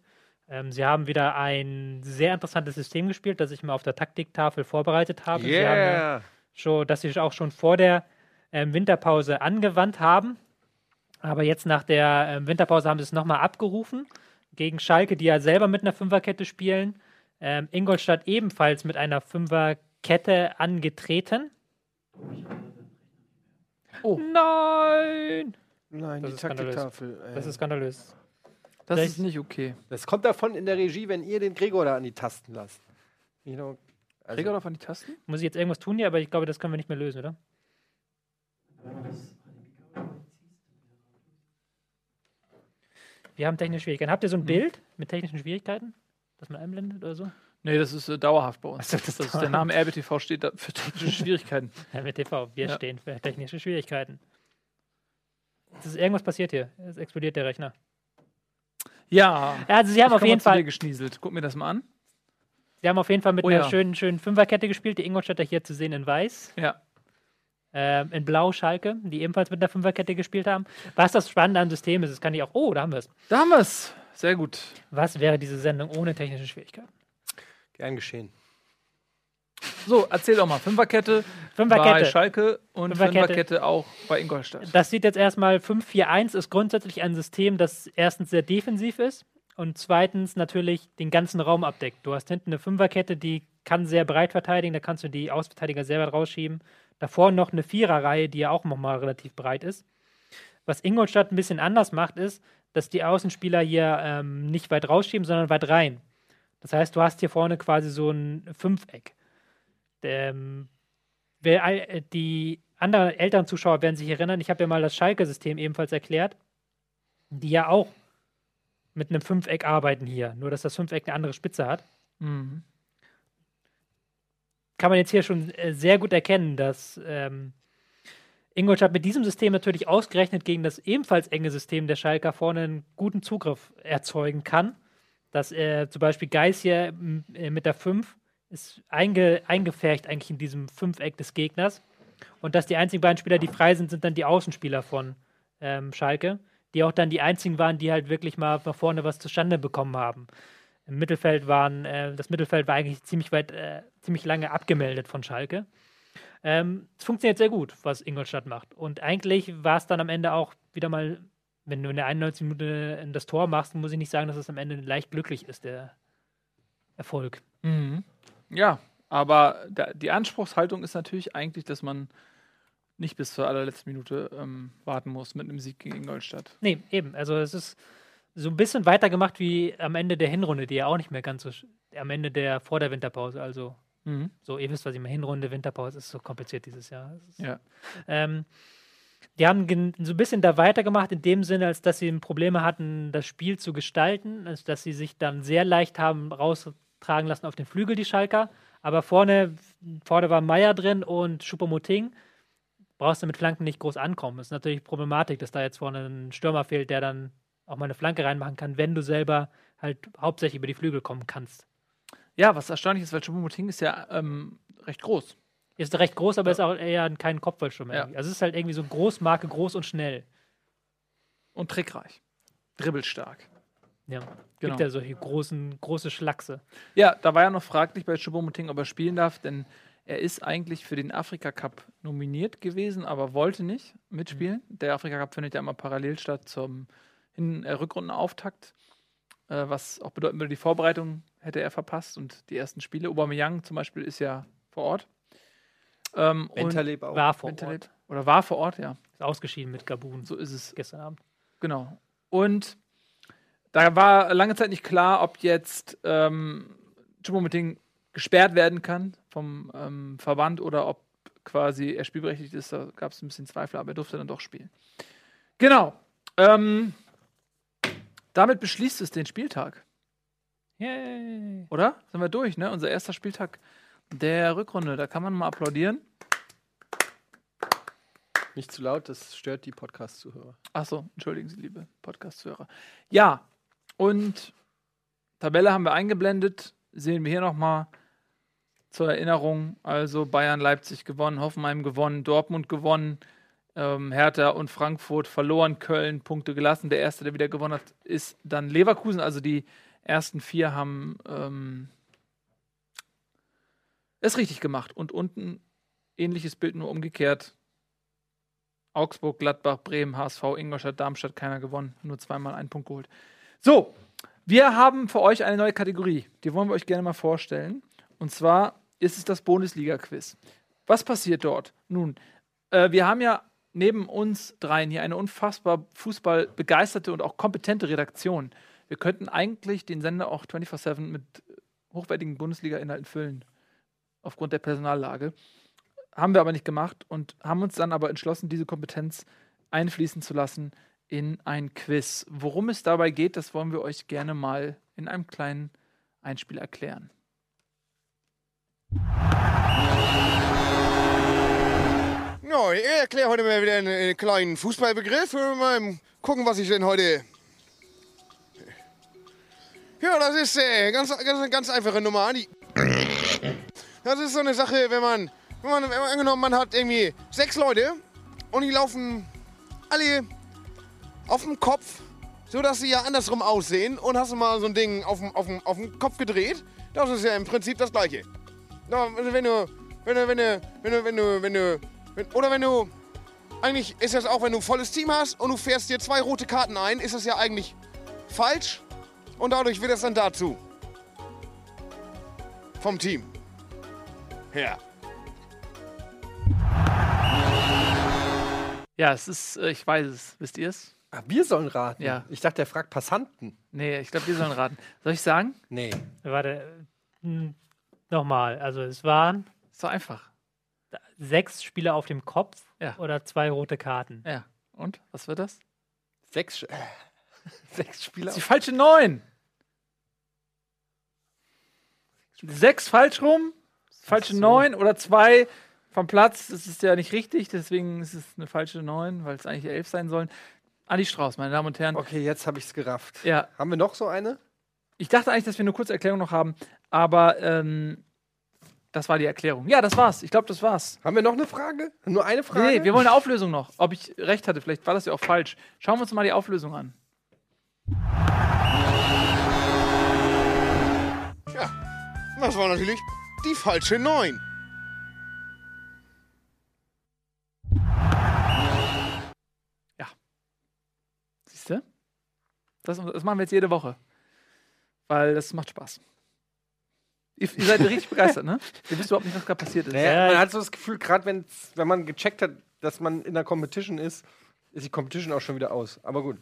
Ähm, sie haben wieder ein sehr interessantes System gespielt, das ich mal auf der Taktiktafel vorbereitet habe. Sie haben ja schon, das sie auch schon vor der ähm, Winterpause angewandt haben. Aber jetzt nach der ähm, Winterpause haben sie es nochmal abgerufen gegen Schalke, die ja selber mit einer Fünferkette spielen. Ähm, Ingolstadt ebenfalls mit einer Fünferkette angetreten. Oh. Nein! Nein, Das die. Taktiktafel. ey. Das ist skandalös. Das Vielleicht- ist nicht okay. Das kommt davon in der Regie, wenn ihr den Gregor da an die Tasten lasst. You know, also, Gregor auf an die Tasten? Muss ich jetzt irgendwas tun hier, aber ich glaube, das können wir nicht mehr lösen, oder? Wir haben technische Schwierigkeiten. Habt ihr so ein Bild mit technischen Schwierigkeiten, das man einblendet oder so? Nee, das ist äh, dauerhaft bei uns. Ach so, das das ist der Name RBTV steht da für technische Schwierigkeiten. Ja, mit TV. Wir Ja. stehen für technische Schwierigkeiten. Es ist irgendwas passiert hier. Es explodiert der Rechner. Ja. Also sie haben Ich auf jeden Fall, geschnieselt. Guck mir das mal an. sie haben auf jeden Fall mit Oh einer ja. schönen, schönen Fünferkette gespielt. Die Ingolstädter hier zu sehen in Weiß. Ja. Ähm, in Blau Schalke, die ebenfalls mit einer Fünferkette gespielt haben. Was das Spannende am System ist, das kann ich auch. Oh, da haben wir es. Da haben wir es. Sehr gut. Was wäre diese Sendung ohne technische Schwierigkeiten? gern geschehen. So, erzähl doch mal. Fünferkette, bei Fünferkette. Schalke und Fünferkette. Fünferkette, auch bei Ingolstadt. Das sieht jetzt erstmal 5-4-1 ist grundsätzlich ein System, das erstens sehr defensiv ist und zweitens natürlich den ganzen Raum abdeckt. Du hast hinten eine Fünferkette, die kann sehr breit verteidigen, da kannst du die Außenverteidiger sehr weit rausschieben. Davor noch eine Viererreihe, die ja auch nochmal relativ breit ist. Was Ingolstadt ein bisschen anders macht, ist, dass die Außenspieler hier ähm, nicht weit rausschieben, sondern weit rein. Das heißt, du hast hier vorne quasi so ein Fünfeck. Ähm, wer, äh, die anderen älteren Zuschauer werden sich erinnern, ich habe ja mal das Schalke-System ebenfalls erklärt, die ja auch mit einem Fünfeck arbeiten hier, nur dass das Fünfeck eine andere Spitze hat. Mhm. Kann man jetzt hier schon äh, sehr gut erkennen, dass ähm, Ingolstadt mit diesem System natürlich ausgerechnet gegen das ebenfalls enge System der Schalker vorne einen guten Zugriff erzeugen kann. Dass äh, zum Beispiel Geis hier äh, mit der 5 ist einge, eingefärcht eigentlich in diesem Fünfeck des Gegners. Und dass die einzigen beiden Spieler, die frei sind, sind dann die Außenspieler von ähm, Schalke, die auch dann die einzigen waren, die halt wirklich mal nach vorne was zustande bekommen haben. Im Mittelfeld waren, äh, das Mittelfeld war eigentlich ziemlich weit, äh, ziemlich lange abgemeldet von Schalke. Ähm, es funktioniert sehr gut, was Ingolstadt macht. Und eigentlich war es dann am Ende auch wieder mal, wenn du in der 91 Minute das Tor machst, muss ich nicht sagen, dass es am Ende leicht glücklich ist, der Erfolg. Mhm. Ja, aber da, die Anspruchshaltung ist natürlich eigentlich, dass man nicht bis zur allerletzten Minute ähm, warten muss mit einem Sieg gegen Ingolstadt. Nee, eben. Also es ist so ein bisschen weitergemacht wie am Ende der Hinrunde, die ja auch nicht mehr ganz so, am Ende der, vor der Winterpause. Also Mhm. so, ihr wisst, was ich meine, Hinrunde, Winterpause ist so kompliziert dieses Jahr. Ja. Ähm, die haben so ein bisschen da weitergemacht, in dem Sinne, als dass sie Probleme hatten, das Spiel zu gestalten, als dass sie sich dann sehr leicht haben raustragen lassen auf den Flügel, die Schalker. Aber vorne, vorne war Meier drin und Schuppomoting. Brauchst du mit Flanken nicht groß ankommen. Das ist natürlich Problematik, dass da jetzt vorne ein Stürmer fehlt, der dann auch mal eine Flanke reinmachen kann, wenn du selber halt hauptsächlich über die Flügel kommen kannst. Ja, was erstaunlich ist, weil Choupo-Moting ist ja ähm, recht groß. Ist recht groß, aber ist auch eher kein Kopfballstürmer. Ja. Also es ist halt irgendwie so Großmarke, groß und schnell. Und trickreich. Dribbelstark. Ja. Genau. Gibt ja solche großen, große Schlachse. Ja, da war ja noch fraglich bei Choupo-Moting, ob er spielen darf, denn er ist eigentlich für den Afrika-Cup nominiert gewesen, aber wollte nicht mitspielen. Der Afrika-Cup findet ja immer parallel statt zum Hin äh, Rückrundenauftakt, äh, was auch bedeuten würde, die Vorbereitung hätte er verpasst und die ersten Spiele. Aubameyang zum Beispiel ist ja vor Ort. Ähm, und Bentaleb auch. War vor Bentaleb. Ort. Oder war vor Ort, ja. Ist ausgeschieden mit Gabun So ist es. gestern Abend. Genau. Und da war lange Zeit nicht klar, ob jetzt ähm, Choupo-Moting gesperrt werden kann vom ähm, Verband oder ob quasi er spielberechtigt ist. Da gab es ein bisschen Zweifel, aber er durfte dann doch spielen. Genau. Ähm, damit beschließt es den Spieltag, Yay. oder? Sind wir durch, ne? Unser erster Spieltag der Rückrunde. Da kann man mal applaudieren. Nicht zu laut, das stört die Podcast-Zuhörer. Achso, entschuldigen Sie, liebe Podcast-Hörer. Ja, und Tabelle haben wir eingeblendet. Sehen wir hier nochmal zur Erinnerung. Also Bayern, Leipzig gewonnen, Hoffenheim gewonnen, Dortmund gewonnen, ähm, Hertha und Frankfurt verloren, Köln Punkte gelassen. Der erste, der wieder gewonnen hat, ist dann Leverkusen. Also die ersten vier haben ähm, es richtig gemacht. Und unten ähnliches Bild, nur umgekehrt. Augsburg, Gladbach, Bremen, HSV, Ingolstadt, Darmstadt, keiner gewonnen. Nur zweimal einen Punkt geholt. So, wir haben für euch eine neue Kategorie. Die wollen wir euch gerne mal vorstellen. Und zwar ist es das Bundesliga-Quiz. Was passiert dort? Nun, äh, wir haben ja neben uns dreien hier eine unfassbar fußballbegeisterte und auch kompetente Redaktion. Wir könnten eigentlich den Sender auch 24-7 mit hochwertigen Bundesliga-Inhalten füllen. Aufgrund der Personallage. Haben wir aber nicht gemacht und haben uns dann aber entschlossen, diese Kompetenz einfließen zu lassen in ein Quiz. Worum es dabei geht, das wollen wir euch gerne mal in einem kleinen Einspiel erklären. Ja, ich erkläre heute mal wieder einen, einen kleinen Fußballbegriff. Mal gucken, was ich denn heute. Ja, das ist äh, ganz, ganz, ganz einfache Nummer. Die das ist so eine Sache, wenn man, wenn man, wenn man angenommen, man hat irgendwie sechs Leute und die laufen alle auf dem Kopf, so dass sie ja andersrum aussehen. Und hast du mal so ein Ding auf dem, auf dem, auf dem Kopf gedreht, das ist ja im Prinzip das Gleiche. Also wenn du, wenn du, wenn du, wenn du, wenn du, wenn du, wenn, oder wenn du, eigentlich ist das auch, wenn du ein volles Team hast und du fährst dir zwei rote Karten ein, ist das ja eigentlich falsch und dadurch wird es dann dazu. Vom Team. Ja. Ja, es ist, äh, ich weiß es. Wisst ihr es? Ah, wir sollen raten. Ja. Ich dachte, der fragt Passanten. Nee, ich glaube, wir sollen raten. Soll ich sagen? Nee. Warte, hm, nochmal. Also es waren Ist doch einfach. sechs Spieler auf dem Kopf Ja. oder zwei rote Karten. Ja. Und? Was wird das? Sechs, Sch- sechs Spieler. Das ist die falsche Neun. Sechs falsch rum, falsche so. Neun oder zwei vom Platz. Das ist ja nicht richtig, deswegen ist es eine falsche Neun, weil es eigentlich elf sein sollen. Andi Strauß, meine Damen und Herren. Okay, jetzt habe ich es gerafft. Ja, Haben wir noch so eine? ich dachte eigentlich, dass wir eine kurze Erklärung noch haben, aber ähm, das war die Erklärung. Ja, das war's. Ich glaube, das war's. Haben wir noch eine Frage? Nur eine Frage? Nee, wir wollen eine Auflösung noch. Ob ich recht hatte, vielleicht war das ja auch falsch. Schauen wir uns mal die Auflösung an. Ja. Das war natürlich die falsche 9. Das, das machen wir jetzt jede Woche. Weil das macht Spaß. Ihr, ihr seid richtig begeistert, ne? Ihr wisst überhaupt nicht, was gerade passiert ist. Naja, Ja, man hat so das Gefühl, gerade wenn man gecheckt hat, dass man in der Competition ist, ist die Competition auch schon wieder aus. Aber gut.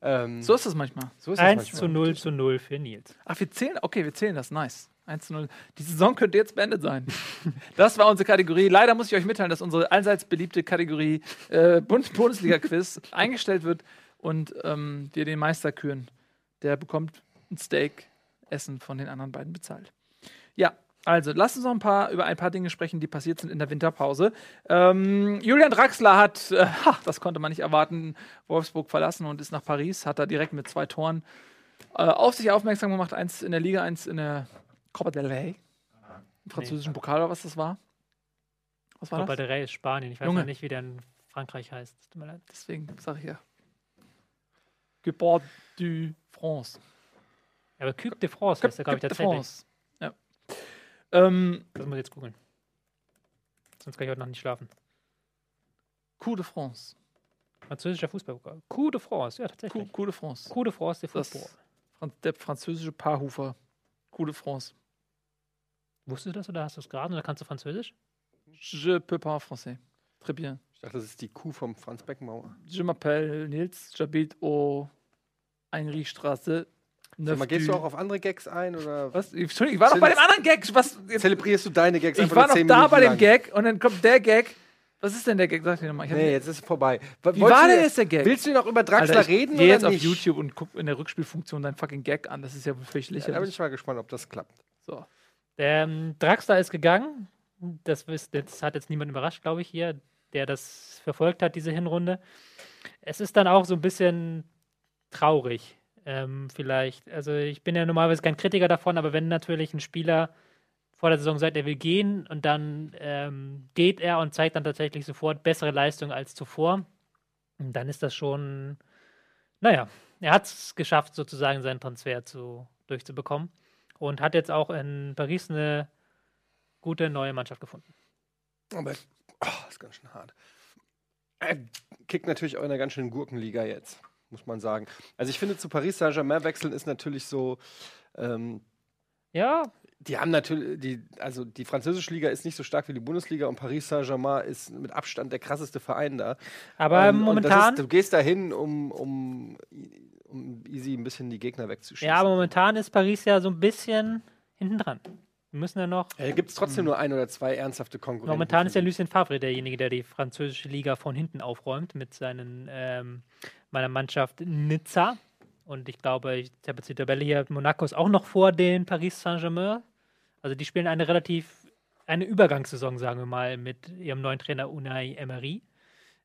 Ähm, So ist das manchmal. so ist das 1 manchmal. zu 0 zu 0 für Nils. Ach, wir zählen? Okay, wir zählen das. Nice. 1 zu 0. Die Saison könnte jetzt beendet sein. Das war unsere Kategorie. Leider muss ich euch mitteilen, dass unsere allseits beliebte Kategorie äh, Bund Bundesliga-Quiz eingestellt wird und ähm, wir den Meister küren. Der bekommt ein Steak Essen von den anderen beiden bezahlt. Ja, also lasst uns noch ein paar über ein paar Dinge sprechen, die passiert sind in der Winterpause. Ähm, Julian Draxler hat, äh, ha, das konnte man nicht erwarten, Wolfsburg verlassen und ist nach Paris, hat da direkt mit zwei Toren äh, auf sich aufmerksam gemacht, eins in der Liga, eins in der Copa del Rey, im französischen Pokal oder was das war. Was war Copa das? del Rey ist Spanien. Ich weiß Junge. noch nicht, wie der in Frankreich heißt. Tut mir leid. Deswegen sage ich ja. Gebord du France. Ja, aber Coupe de France heißt der, glaube ich, tatsächlich. France. Ja. Ähm, Das muss ich jetzt googeln. Sonst kann ich heute noch nicht schlafen. Coup de France. Französischer Fußballpokal. Coup de France, ja, Coup, tatsächlich. Coup de France. Coup de France, der Das, Fußball. Fran- der französische Paarhufer. Coup de France. Wusstest du das oder hast du es gerade oder kannst du Französisch? Je peux pas français. Très bien. Ich dachte, das ist die Kuh vom Franz Beckenbauer. Je m'appelle Nils, j'habite au Heinrichstraße. Sag mal, gehst du du- auch auf andere Gags ein oder Was? Entschuldigung, ich war doch bei dem anderen Gag. Was? Jetzt, zelebrierst du deine Gags ich einfach war noch da Minuten bei dem lang? Gag und dann kommt der Gag. Was ist denn der Gag? Sag dir nochmal. Nee, jetzt ist es vorbei. Wie Wie war denn jetzt der Gag? Willst du noch über Draxler Alter, ich reden geh oder jetzt auf nicht? YouTube und guck in der Rückspielfunktion deinen fucking Gag an. Das ist ja völlig Ja, da bin lächerlich. ich mal gespannt, ob das klappt. So. Der ähm, Draxler ist gegangen. Das, wisst, das hat jetzt niemand überrascht, glaube ich, hier, der das verfolgt hat, diese Hinrunde. Es ist dann auch so ein bisschen traurig, ähm, vielleicht. Also, ich bin ja normalerweise kein Kritiker davon, aber wenn natürlich ein Spieler vor der Saison sagt, er will gehen und dann ähm, geht er und zeigt dann tatsächlich sofort bessere Leistung als zuvor, dann ist das schon, naja, er hat es geschafft, sozusagen seinen Transfer zu, durchzubekommen und hat jetzt auch in Paris eine gute neue Mannschaft gefunden. Aber oh, ist ganz schön hart. Er kickt natürlich auch in einer ganz schönen Gurkenliga jetzt, muss man sagen. Also ich finde, zu Paris Saint-Germain wechseln ist natürlich so. Ähm, Ja, die haben natürlich, die, also die französische Liga ist nicht so stark wie die Bundesliga und Paris Saint-Germain ist mit Abstand der krasseste Verein da. aber Ähm, momentan, Ist, du gehst dahin, um, um, um easy ein bisschen die Gegner wegzuschießen. ja, aber momentan ist Paris ja so ein bisschen hinten dran. Wir müssen ja noch. Ja, gibt es trotzdem nur ein oder zwei ernsthafte Konkurrenten. Momentan ist ja Lucien Favre derjenige, der die französische Liga von hinten aufräumt mit seinen ähm, meiner Mannschaft Nizza. Und ich glaube, ich habe jetzt die Tabelle hier, Monaco ist auch noch vor den Paris Saint-Germain. Also die spielen eine relativ, eine Übergangssaison, sagen wir mal, mit ihrem neuen Trainer Unai Emery.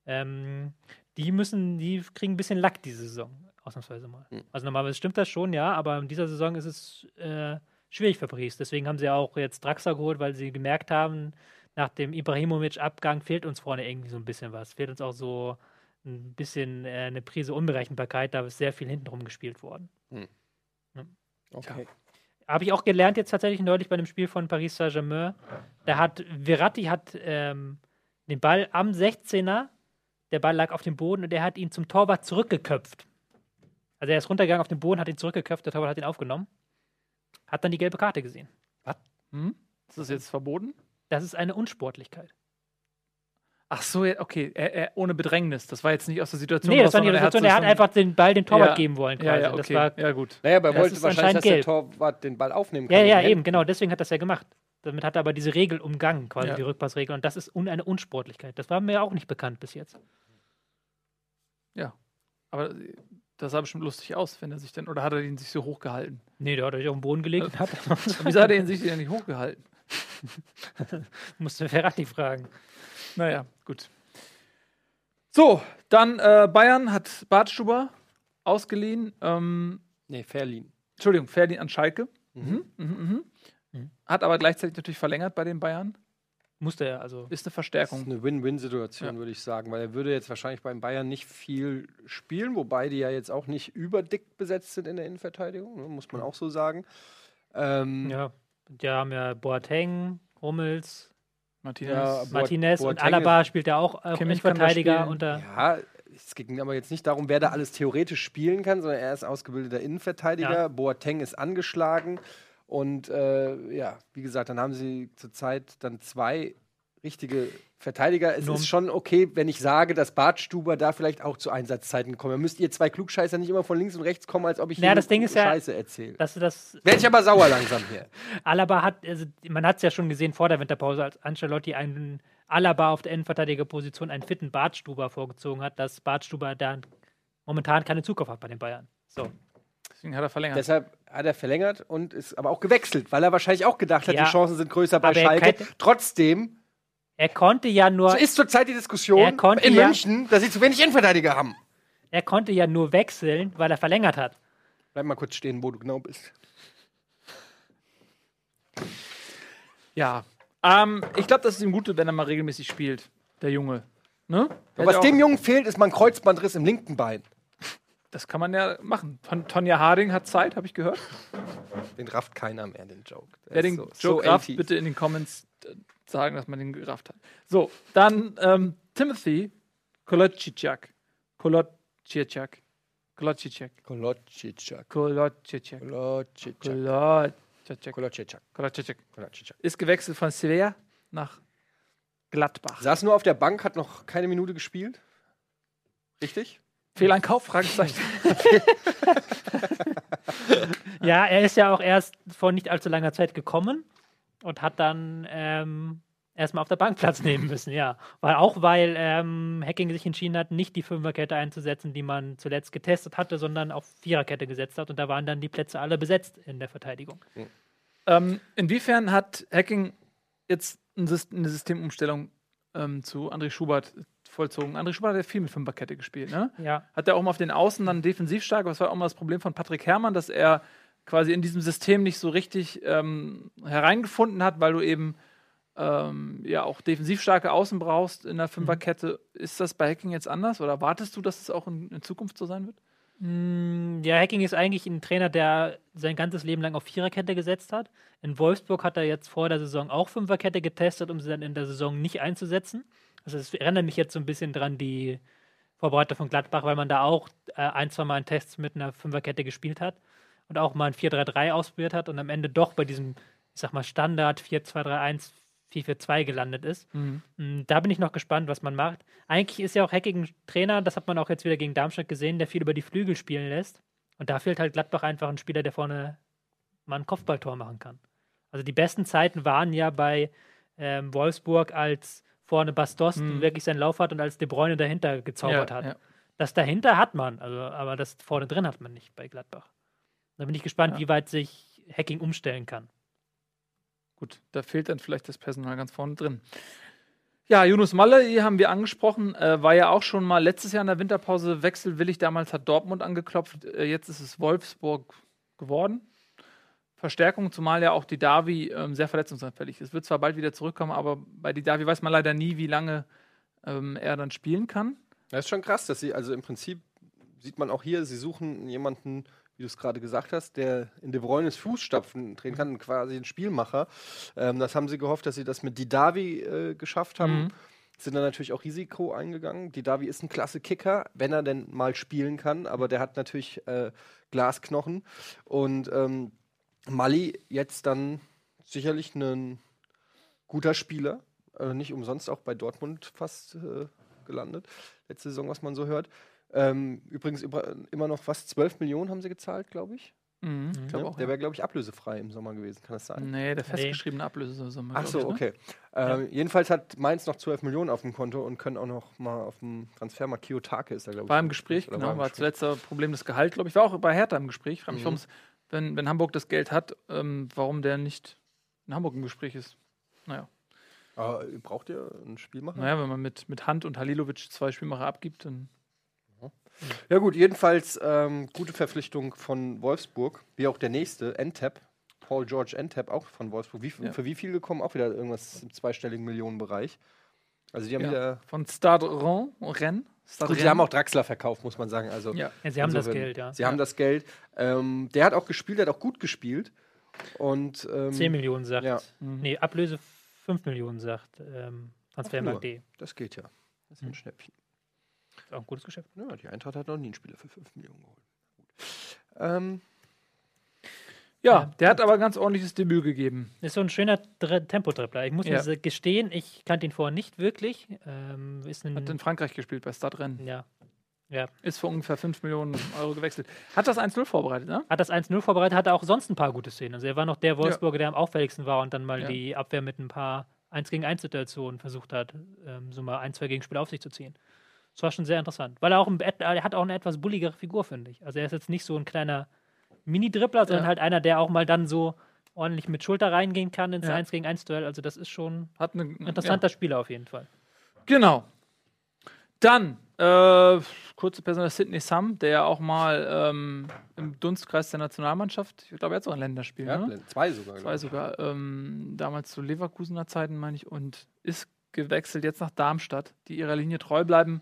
Ähm, die müssen, die kriegen ein bisschen Lack diese Saison, ausnahmsweise mal. Hm. Also normalerweise stimmt das schon, ja, aber in dieser Saison ist es äh, schwierig für Paris. Deswegen haben sie auch jetzt Draxler geholt, weil sie gemerkt haben, nach dem Ibrahimovic-Abgang fehlt uns vorne irgendwie so ein bisschen was. Fehlt uns auch so ein bisschen äh, eine Prise Unberechenbarkeit, da ist sehr viel hintenrum gespielt worden. Okay. Habe ich auch gelernt jetzt tatsächlich neulich bei dem Spiel von Paris Saint-Germain. Da hat Verratti hat ähm, den Ball am 16er, der Ball lag auf dem Boden und er hat ihn zum Torwart zurückgeköpft. Also er ist runtergegangen auf den Boden, hat ihn zurückgeköpft, der Torwart hat ihn aufgenommen. Hat dann die gelbe Karte gesehen. Hm? Ist das jetzt verboten? Das ist eine Unsportlichkeit. Ach so, ja, okay. Er, er, ohne Bedrängnis. Das war jetzt nicht aus der Situation. Nee, das war nicht die sondern Situation. Er hat einfach den Ball den Torwart Ja. geben wollen. Quasi. Ja, ja, Das okay. war, ja, gut. Naja, aber er wollte wahrscheinlich, dass der Torwart den Ball aufnehmen kann. ja, ja, eben, genau. Deswegen hat das ja gemacht. Damit hat er aber diese Regel umgangen, quasi Ja. die Rückpassregel. Und das ist un eine Unsportlichkeit. Das war mir auch nicht bekannt bis jetzt. Aber äh, das sah bestimmt lustig aus, wenn er sich dann. Oder hat er ihn sich so hochgehalten? Nee, der hat euch auf den Boden gelegt und hat Wieso hat er ihn sich denn nicht hochgehalten? musste Ferrati fragen. Naja, gut. So, dann äh, Bayern hat Bartstuber ausgeliehen. Ähm, Nee, Verliehen. Entschuldigung, Ferdinand an Schalke. Mhm. Mhm, mhm. Mhm. Hat aber gleichzeitig natürlich verlängert bei den Bayern. Musste er, also. Ist eine Das ist Verstärkung. eine Win-Win-Situation, Ja. würde ich sagen, weil er würde jetzt wahrscheinlich beim Bayern nicht viel spielen, wobei die ja jetzt auch nicht überdick besetzt sind in der Innenverteidigung, ne, muss man auch so sagen. Ähm, Ja. Die haben ja Boateng, Hummels, Martinez. Ja, Boat- Martinez und Boateng Alaba spielt ja auch äh, Verteidiger unter. Ja, es ging aber jetzt nicht darum, wer da alles theoretisch spielen kann, sondern er ist ausgebildeter Innenverteidiger. Ja. Boateng ist angeschlagen. Und äh, ja, wie gesagt, dann haben sie zurzeit dann zwei richtige Verteidiger, es Nur- ist schon okay, wenn ich sage, dass Bartstuber da vielleicht auch zu Einsatzzeiten kommt. Dann müsst ihr zwei Klugscheißer nicht immer von links und rechts kommen, als ob ich Ja, hier das Ding ist ja- Scheiße erzähle. Dass das Werde ich aber sauer langsam hier. Alaba hat, also man hat es ja schon gesehen vor der Winterpause, als Ancelotti einen Alaba auf der Innenverteidigerposition einen fitten Bartstuber vorgezogen hat, dass Bartstuber da momentan keine Zukunft hat bei den Bayern. So. Deswegen hat er verlängert. Deshalb hat er verlängert und ist aber auch gewechselt, weil er wahrscheinlich auch gedacht hat, Ja. die Chancen sind größer bei Schalke. Trotzdem Er konnte ja nur, so ist zurzeit die Diskussion Er konnte in ja- München, dass sie zu wenig Innenverteidiger haben. er konnte ja nur wechseln, weil er verlängert hat. Bleib mal kurz stehen, wo du genau bist. ja. Ähm, ich glaube, das ist ihm gut, wenn er mal regelmäßig spielt, der Junge. Ne? Der Was ja dem Jungen fehlt, ist mal ein Kreuzbandriss im linken Bein. Das kann man ja machen. Ton Tonja Harding hat Zeit, habe ich gehört. Den rafft keiner mehr, den Joke. Der Wer den so- Joke so rafft, 80s. bitte in den Comments sagen, dass man den gerafft hat. So, dann ähm, Timothy Kolotschitschak. Kolotschitschak. Kolotschitschak. Kolotschitschak. Kolotschitschak. Kolotschitschak. Kolotschitschak. Kolotschitschak. Ist gewechselt von Sevilla nach Gladbach. Saß nur auf der Bank, hat noch keine Minute gespielt. Richtig? Fehleinkauf? Fragezeichen. Ja, er ist ja auch erst vor nicht allzu langer Zeit gekommen und hat dann ähm, erstmal auf der Bank Platz nehmen müssen, ja. Weil auch weil ähm, Hacking sich entschieden hat, nicht die Fünferkette einzusetzen, die man zuletzt getestet hatte, sondern auf Viererkette gesetzt hat und da waren dann die Plätze alle besetzt in der Verteidigung. Ähm, inwiefern hat Hacking jetzt eine Systemumstellung ähm, zu André Schubert vollzogen? André Schubert hat ja viel mit Fünferkette gespielt, ne? Ja. Hat er auch mal auf den Außen dann defensiv stark? Was war auch mal das Problem von Patrick Herrmann, dass er quasi in diesem System nicht so richtig ähm, hereingefunden hat, weil du eben ähm, ja auch defensiv starke Außen brauchst in der Fünferkette. Ist das bei Hacking jetzt anders oder erwartest du, dass es auch in, in Zukunft so sein wird? Mm, Ja, Hacking ist eigentlich ein Trainer, der sein ganzes Leben lang auf Viererkette gesetzt hat. In Wolfsburg hat er jetzt vor der Saison auch Fünferkette getestet, um sie dann in der Saison nicht einzusetzen. Also es erinnert mich jetzt so ein bisschen dran, die Vorbereitung von Gladbach, weil man da auch äh, ein, zwei Mal einen Test mit einer Fünferkette gespielt hat und auch mal ein 4-3-3 ausprobiert hat und am Ende doch bei diesem, ich sag mal, Standard 4-2-3-1, 4-4-2 gelandet ist. Mm, Da bin ich noch gespannt, was man macht. Eigentlich ist ja auch Hacking ein Trainer, das hat man auch jetzt wieder gegen Darmstadt gesehen, der viel über die Flügel spielen lässt. Und da fehlt halt Gladbach einfach ein Spieler, der vorne mal ein Kopfballtor machen kann. Also die besten Zeiten waren ja bei ähm, Wolfsburg, als vorne Bastos Mhm. wirklich seinen Lauf hat und als De Bruyne dahinter gezaubert Ja, hat. ja. Das dahinter hat man, also, aber das vorne drin hat man nicht bei Gladbach. Da bin ich gespannt, Ja. wie weit sich Hacking umstellen kann. Gut, da fehlt dann vielleicht das Personal ganz vorne drin. Ja, Yunus Malle, die haben wir angesprochen, äh, war ja auch schon mal letztes Jahr in der Winterpause wechselwillig. Damals hat Dortmund angeklopft, äh, jetzt ist es Wolfsburg geworden. Verstärkung, zumal ja auch die Davi ähm, sehr verletzungsanfällig ist. Wird zwar bald wieder zurückkommen, aber bei die Davi weiß man leider nie, wie lange ähm, er dann spielen kann. Das ist schon krass, dass sie, also im Prinzip sieht man auch hier, sie suchen jemanden, wie du es gerade gesagt hast, der in De Bruynes Fußstapfen treten kann, quasi ein Spielmacher. Ähm, das haben sie gehofft, dass sie das mit Didavi äh, geschafft haben. Mhm. Sind dann natürlich auch Risiko eingegangen. Didavi ist ein klasse Kicker, wenn er denn mal spielen kann, aber der hat natürlich äh, Glasknochen. Und ähm, Mali jetzt dann sicherlich ein guter Spieler. Äh, nicht umsonst auch bei Dortmund fast äh, gelandet. Letzte Saison, was man so hört. Ähm, übrigens über, immer noch fast 12 Millionen haben sie gezahlt, glaube ich. Mhm, ich Ne? glaub auch, der ja. wäre, glaube ich, ablösefrei im Sommer gewesen. Kann das sein? Nee, der festgeschriebene Ablösesumme. Ach glaub so, ich, ne? okay. Ähm, Jedenfalls hat Mainz noch 12 Millionen auf dem Konto und können auch noch mal auf dem Transfermarkt Kiyotake ist da, glaube ich. War im Gespräch, genau. im War Gespräch. zuletzt das Problem des Gehalt, glaube ich. War auch bei Hertha im Gespräch. Ich frage mich, Mhm. wenn, wenn Hamburg das Geld hat, ähm, warum der nicht in Hamburg im Gespräch ist. Naja. Aber braucht ihr einen Spielmacher? Naja, wenn man mit, mit Hand und Halilovic zwei Spielmacher abgibt, dann. Ja gut, jedenfalls ähm, gute Verpflichtung von Wolfsburg, wie auch der nächste, Entep, Paul George Entep, auch von Wolfsburg. Wie, Ja. Für wie viel gekommen? Auch wieder irgendwas im zweistelligen Millionenbereich. Also die haben Ja. wieder... Von Stade Rennes. Gut, sie haben auch Draxler verkauft, muss man sagen. Also Ja. Ja, sie haben das Geld, ja. Sie haben das Geld. Ähm, der hat auch gespielt, der hat auch gut gespielt. Und ähm, 10 Millionen sagt. ja. Mhm. Nee, Ablöse 5 Millionen sagt ähm, Transfermarkt.de. das geht ja. Das ist ein Hm. Schnäppchen. Ist auch ein gutes Geschäft. Ja, die Eintracht hat noch nie einen Spieler für 5 Millionen geholt. Gut. Ähm, Ja, der hat aber ganz ordentliches Debüt gegeben. Ist so ein schöner Tempotrippler. Ich muss Ja. mir gestehen, ich kannte ihn vorher nicht wirklich. Ähm, ist ein, Hat in Frankreich gespielt bei Stadtrennen. ja. Ja. Ist für ungefähr 5 Millionen Euro gewechselt. Hat das 1-0 vorbereitet, ne? Hat das 1-0 vorbereitet, hatte auch sonst ein paar gute Szenen. Also er war noch der Wolfsburger, der am auffälligsten war und dann mal Ja. die Abwehr mit ein paar 1 gegen 1 Situationen versucht hat, ähm, so mal ein, zwei Gegenspiele auf sich zu ziehen. Das war schon sehr interessant. Weil er auch ein, er hat auch eine etwas bulligere Figur, finde ich. Also er ist jetzt nicht so ein kleiner Mini-Dribbler, sondern Ja. halt einer, der auch mal dann so ordentlich mit Schulter reingehen kann ins Ja. 1 gegen 1 Duell. Also das ist schon Hat eine, ein interessanter Spieler auf jeden Fall. Genau. Dann, äh, kurze Person, Sidney Sam, der ja auch mal ähm, im Dunstkreis der Nationalmannschaft, ich glaube, er hat so ein Länderspiel, Ja, ne? zwei sogar. Zwei sogar, ähm, damals zu Leverkusener Zeiten, meine ich, und ist gewechselt jetzt nach Darmstadt, die ihrer Linie treu bleiben.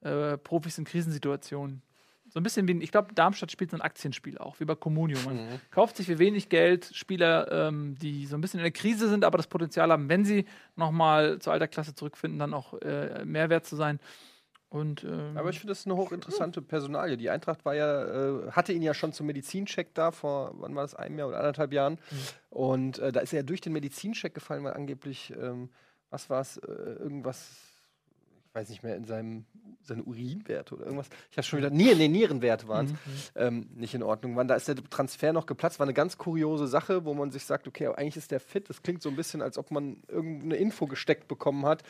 Äh, Profis in Krisensituationen. So ein bisschen wie, ich glaube, Darmstadt spielt so ein Aktienspiel auch, wie bei Comunio. Man Mhm. kauft sich für wenig Geld Spieler, ähm, die so ein bisschen in der Krise sind, aber das Potenzial haben, wenn sie nochmal zur alter Klasse zurückfinden, dann auch äh, Mehrwert zu sein. Und ähm, Aber ich finde das eine hochinteressante Personalie. Die Eintracht war ja, äh, hatte ihn ja schon zum Medizincheck da vor, wann war das, einem Jahr oder anderthalb Jahren. Und äh, da ist er ja durch den Medizincheck gefallen, weil angeblich, ähm, was war es, äh, irgendwas, weiß nicht mehr, in seinem seine Urinwerte oder irgendwas. Ich habe schon wieder, nee, nee, Nierenwerte waren es, ähm, nicht in Ordnung waren. Da ist der Transfer noch geplatzt. War eine ganz kuriose Sache, wo man sich sagt, okay, aber eigentlich ist der fit. Das klingt so ein bisschen, als ob man irgendeine Info gesteckt bekommen hat.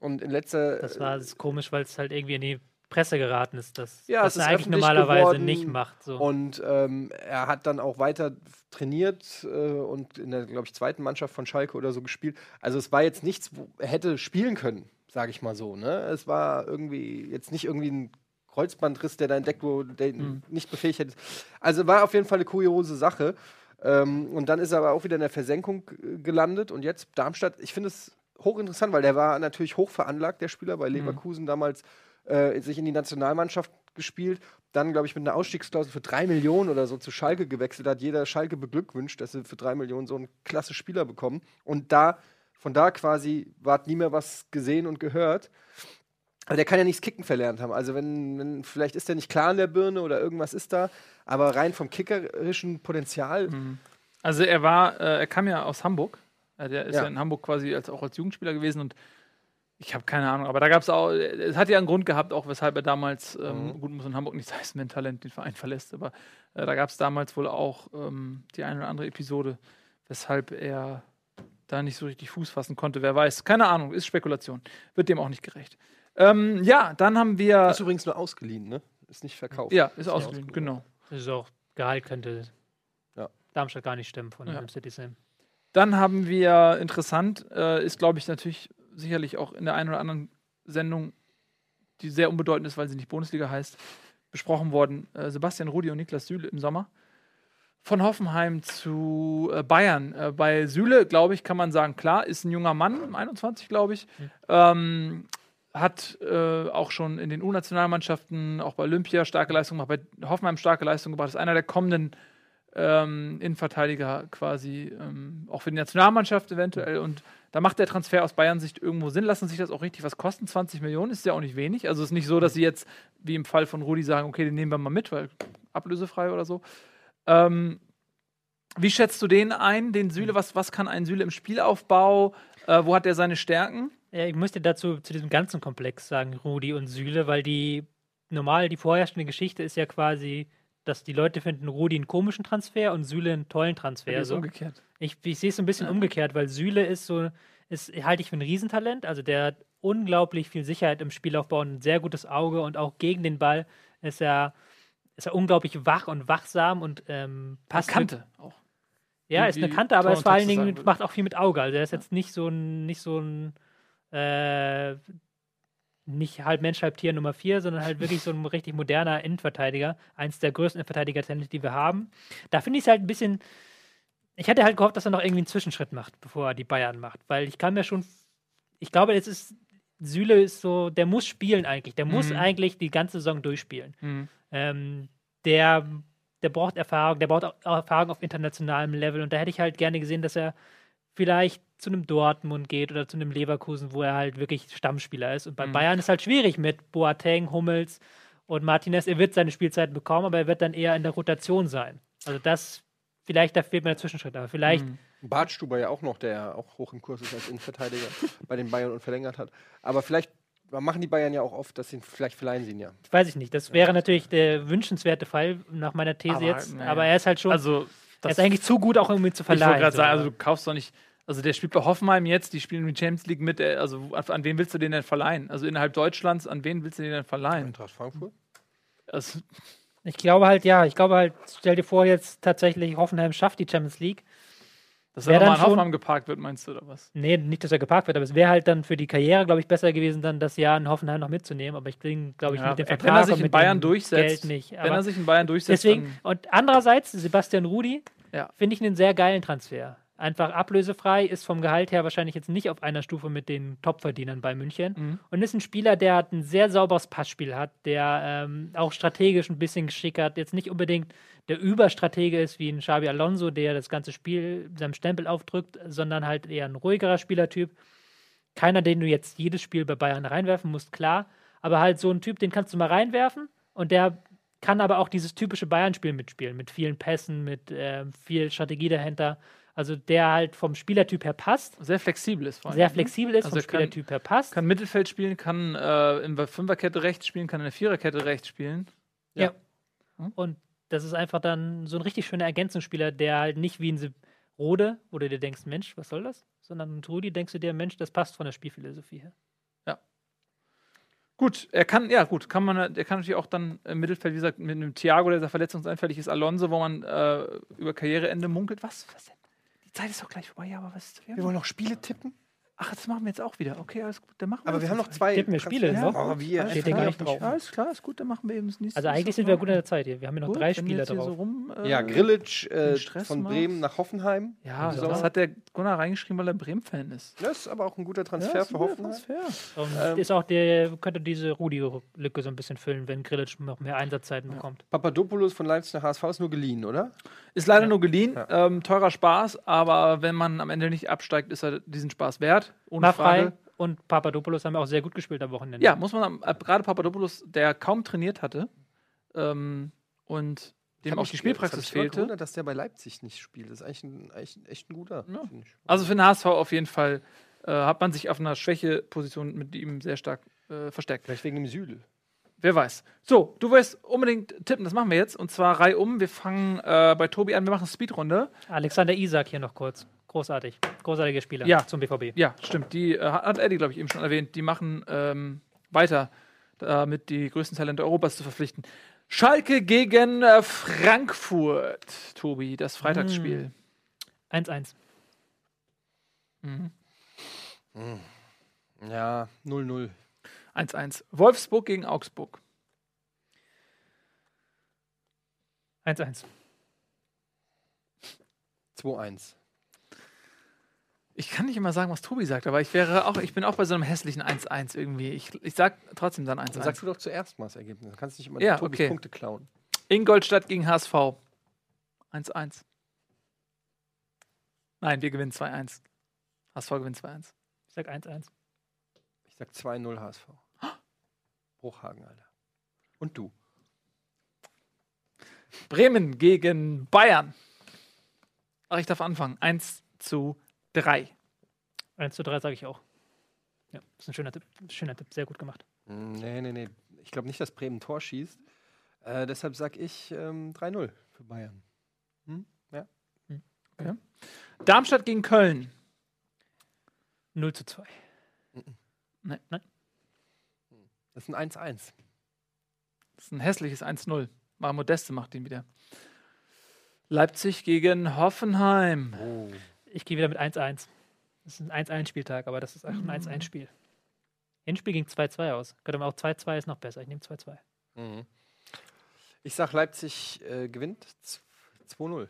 Und in letzter Das war das ist komisch, weil es halt irgendwie in die Presse geraten ist, dass Ja, ist eigentlich normalerweise geworden nicht macht. So. Und ähm, er hat dann auch weiter trainiert äh, und in der, glaube ich, zweiten Mannschaft von Schalke oder so gespielt. Also es war jetzt nichts, wo er hätte spielen können, sage ich mal so. Ne? Es war irgendwie jetzt nicht irgendwie ein Kreuzbandriss, der da entdeckt wurde, der ihn nicht befähigt hätte. Also war auf jeden Fall eine kuriose Sache. Ähm, und dann ist er aber auch wieder in der Versenkung gelandet. Und jetzt Darmstadt, ich finde es hochinteressant, weil der war natürlich hoch veranlagt, der Spieler, bei Leverkusen damals äh, sich in die Nationalmannschaft gespielt. Dann, glaube ich, mit einer Ausstiegsklausel für drei Millionen oder so zu Schalke gewechselt. Hat jeder Schalke beglückwünscht, dass sie für drei Millionen so einen klasse Spieler bekommen. Und da, von da quasi, ward nie mehr was gesehen und gehört. Aber der kann ja nichts Kicken verlernt haben. Also, wenn, wenn vielleicht ist der nicht klar in der Birne oder irgendwas ist da, aber rein vom kickerischen Potenzial. Also er war, äh, er kam ja aus Hamburg. Äh, der ist ja. Ja. in Hamburg quasi als, auch als Jugendspieler gewesen und ich habe keine Ahnung, aber da gab es auch, es hat ja einen Grund gehabt, auch weshalb er damals, ähm, gut, muss in Hamburg nicht heißen, wenn Talent den Verein verlässt, aber äh, da gab es damals wohl auch ähm, die eine oder andere Episode, weshalb er da nicht so richtig Fuß fassen konnte. Wer weiß, keine Ahnung, ist Spekulation. Wird dem auch nicht gerecht. Ähm, ja, dann haben wir. Ist übrigens nur ausgeliehen, ne? Ist nicht verkauft. ja, ist ausgeliehen, genau. Das ist auch Gehalt könnte Ja. Darmstadt gar nicht stimmen von Ja. dem City Sim. Dann haben wir interessant, äh, ist glaube ich natürlich sicherlich auch in der einen oder anderen Sendung, die sehr unbedeutend ist, weil sie nicht Bundesliga heißt, besprochen worden. Äh, Sebastian Rudi und Niklas Süle im Sommer. Von Hoffenheim zu äh, Bayern. Äh, bei Süle, glaube ich, kann man sagen, klar, ist ein junger Mann, 21, glaube ich. Ähm, hat äh, auch schon in den U-Nationalmannschaften, auch bei Olympia starke Leistung gemacht, bei Hoffenheim starke Leistung gebracht. Ist einer der kommenden ähm, Innenverteidiger quasi, ähm, auch für die Nationalmannschaft eventuell. Und da macht der Transfer aus Bayern-Sicht irgendwo Sinn. Lassen sich das auch richtig was kosten. 20 Millionen ist ja auch nicht wenig. Also es ist nicht so, dass sie jetzt, wie im Fall von Rudi, sagen, okay, den nehmen wir mal mit, weil ablösefrei oder so. Ähm, wie schätzt du den ein, den Süle? Was, was kann ein Süle im Spielaufbau? Äh, wo hat er seine Stärken? Ja, ich müsste dazu zu diesem ganzen Komplex sagen, Rudi und Süle, weil die normal die vorherrschende Geschichte ist ja quasi, dass die Leute finden Rudi einen komischen Transfer und Süle einen tollen Transfer. ist so. umgekehrt. Ich, ich sehe es so ein bisschen umgekehrt, weil Süle ist so, ist, halte ich für ein Riesentalent. Also der hat unglaublich viel Sicherheit im Spielaufbau und ein sehr gutes Auge und auch gegen den Ball ist er, ist er unglaublich wach und wachsam und ähm, passt. Kante auch. Ja, ist eine Kante, aber ist vor allen Dingen macht auch viel mit Auge. Also er ist jetzt nicht so ein, nicht so ein äh, nicht halb Mensch, halb Tier Nummer 4, sondern halt wirklich so ein richtig moderner Innenverteidiger. Eins der größten innenverteidiger die wir haben. Da finde ich es halt ein bisschen. Ich hätte halt gehofft, dass er noch irgendwie einen Zwischenschritt macht, bevor er die Bayern macht. Weil ich kann mir schon. Ich glaube, jetzt ist. Süle ist so, der muss spielen eigentlich. Der muss Mhm. eigentlich die ganze Saison durchspielen. Mhm. Ähm, der, der braucht Erfahrung, der braucht auch Erfahrung auf internationalem Level. Und da hätte ich halt gerne gesehen, dass er vielleicht zu einem Dortmund geht oder zu einem Leverkusen, wo er halt wirklich Stammspieler ist. Und bei Mhm. Bayern ist halt schwierig mit Boateng, Hummels und Martinez. Er wird seine Spielzeiten bekommen, aber er wird dann eher in der Rotation sein. Also das vielleicht da fehlt mir der Zwischenschritt. Aber vielleicht, Mhm. Bartstuber ja auch noch, der auch hoch im Kurs ist als Innenverteidiger bei den Bayern und verlängert hat. Aber vielleicht machen die Bayern ja auch oft, dass sie vielleicht verleihen sie ihn ja. weiß ich nicht. Das wäre natürlich der wünschenswerte Fall nach meiner These Aber, jetzt. naja. Aber er ist halt schon, Also, er das ist eigentlich zu gut, auch irgendwie zu Ich wollte verleihen. gerade sagen, also du kaufst doch nicht. Also der spielt bei Hoffenheim jetzt, die spielen in die Champions League mit. äh, Also an, an wen willst du den denn verleihen? Also innerhalb Deutschlands, an wen willst du den denn verleihen? Eintracht Frankfurt? Also, Ich glaube halt, ja, ich glaube halt, stell dir vor, jetzt tatsächlich Hoffenheim schafft die Champions League. Dass er nochmal in Hoffenheim geparkt wird, meinst du, oder was? Nee, nicht, dass er geparkt wird, aber es wäre halt dann für die Karriere, glaube ich, besser gewesen, dann das Jahr in Hoffenheim noch mitzunehmen. Aber ich bin, glaube ich, Ja, mit dem wenn Vertrag er sich in Bayern durchsetzt, Geld nicht. Wenn Aber er sich in Bayern durchsetzt, deswegen, und andererseits, Sebastian Rudi, Ja. finde ich einen sehr geilen Transfer. Einfach ablösefrei, ist vom Gehalt her wahrscheinlich jetzt nicht auf einer Stufe mit den Topverdienern bei München. Mhm. Und ist ein Spieler, der hat ein sehr sauberes Passspiel hat, der ähm, auch strategisch ein bisschen geschick hat. Jetzt nicht unbedingt der Überstratege ist wie ein Xabi Alonso, der das ganze Spiel seinem Stempel aufdrückt, sondern halt eher ein ruhigerer Spielertyp. Keiner, den du jetzt jedes Spiel bei Bayern reinwerfen musst, klar. Aber halt so ein Typ, den kannst du mal reinwerfen und der kann aber auch dieses typische Bayern-Spiel mitspielen, mit vielen Pässen, mit ähm, viel Strategie dahinter. Also der halt vom Spielertyp her passt, sehr flexibel ist vor allem. sehr flexibel ist, Also vom er kann- Spielertyp her passt. Kann Mittelfeld spielen, kann äh, in der Fünferkette rechts spielen, kann in der Viererkette rechts spielen. Ja. Hm? Und das ist einfach dann so ein richtig schöner Ergänzungsspieler, der halt nicht wie ein Rode, wo du dir denkst, Mensch, was soll das? Sondern mit Rudi denkst du dir, Mensch, das passt von der Spielphilosophie her. Gut, er kann, ja gut, kann man, er kann natürlich auch dann im Mittelfeld, wie gesagt, mit einem Thiago, der sehr verletzungsanfällig ist, Alonso, wo man äh, über Karriereende munkelt. Was? Was denn? Die Zeit ist doch gleich vorbei, ja, aber was ist Wir wollen noch Spiele tippen? Ach, das machen wir jetzt auch wieder. Okay, alles gut, dann machen wir Aber wir haben noch zwei. Tippen wir Spiele Transfers. noch? Oh, wir Alles Steht gar nicht drauf. Ja, alles klar, ist gut, dann machen wir eben das nächste. Also eigentlich sind wir gut in der Zeit hier. Wir haben hier noch Gut, drei Spiele drauf. So rum, äh, Ja, Grillitsch äh, von machst. Bremen nach Hoffenheim. Ja, So. das hat der Gunnar reingeschrieben, weil er Bremen-Fan ist. Das ist aber auch ein guter Transfer ist für ein guter Hoffenheim. Transfer. Und Ähm, ist auch der, könnte diese Rudi-Lücke so ein bisschen füllen, wenn Grillitsch noch mehr Einsatzzeiten bekommt. Papadopoulos von Leipzig nach HSV ist nur geliehen, oder? Ist leider nur geliehen, Ja. ähm, teurer Spaß, aber wenn man am Ende nicht absteigt, ist er diesen Spaß wert. Ohne Mal frei. Frage. Und Papadopoulos haben auch sehr gut gespielt am Wochenende. Ja, muss man äh, gerade Papadopoulos, der kaum trainiert hatte ähm, und dem auch die Spielpraxis hab ich fehlte. gewundert, dass der bei Leipzig nicht spielt. Das ist eigentlich ein, eigentlich ein- echt ein guter. Ja. Also für den HSV auf jeden Fall äh, hat man sich auf einer Schwächeposition mit ihm sehr stark äh, verstärkt. Vielleicht wegen dem Südel. Wer weiß. So, du willst unbedingt tippen, das machen wir jetzt. Und zwar Reihe um. Wir fangen äh, bei Tobi an, wir machen eine Speedrunde. Alexander Isak hier noch kurz. Großartig. Großartiger Spieler Ja. zum BVB. Ja, stimmt. Die äh, hat Eddie, glaube ich, eben schon erwähnt. Die machen ähm, weiter, damit die größten Talente Europas zu verpflichten. Schalke gegen äh, Frankfurt, Tobi, das Freitagsspiel. 1-1. Mhm. Ja, 0-0. 1-1. Wolfsburg gegen Augsburg. 1-1. 2-1. Ich kann nicht immer sagen, was Tobi sagt, aber ich wäre auch, ich bin auch bei so einem hässlichen 1-1 irgendwie. Ich, ich sag trotzdem dann Dann 1-1. sagst du doch zuerst mal das Ergebnis. Du kannst nicht immer Ja, Tobis okay. Punkte klauen. Ingolstadt gegen HSV. 1-1. Nein, wir gewinnen 2-1. HSV gewinnt 2-1. Ich sag 1-1. Ich sag 2-0 HSV. Bruchhagen, Alter. Und du? Bremen gegen Bayern. Ach, ich darf anfangen. 1 zu 3. 1 zu 3 sage ich auch. Ja, ist ein schöner Tipp. Schöner Tipp. Sehr gut gemacht. Hm, Nee, nee, nee. Ich glaube nicht, dass Bremen Tor schießt. Äh, deshalb sag ich ähm, 3-0 für Bayern. Hm? Ja. Darmstadt gegen Köln. 0 zu 2. Das ist ein 1-1. Das ist ein hässliches 1-0. Mar Modeste macht ihn wieder. Leipzig gegen Hoffenheim. Oh. Ich gehe wieder mit 1-1. Das ist ein 1-1-Spieltag, aber das ist auch ein 1-1-Spiel. Hinspiel ging 2-2 aus. Könnte man auch 2-2 ist noch besser. Ich nehme 2-2. Mhm. Ich sag, Leipzig äh, gewinnt z- 2-0.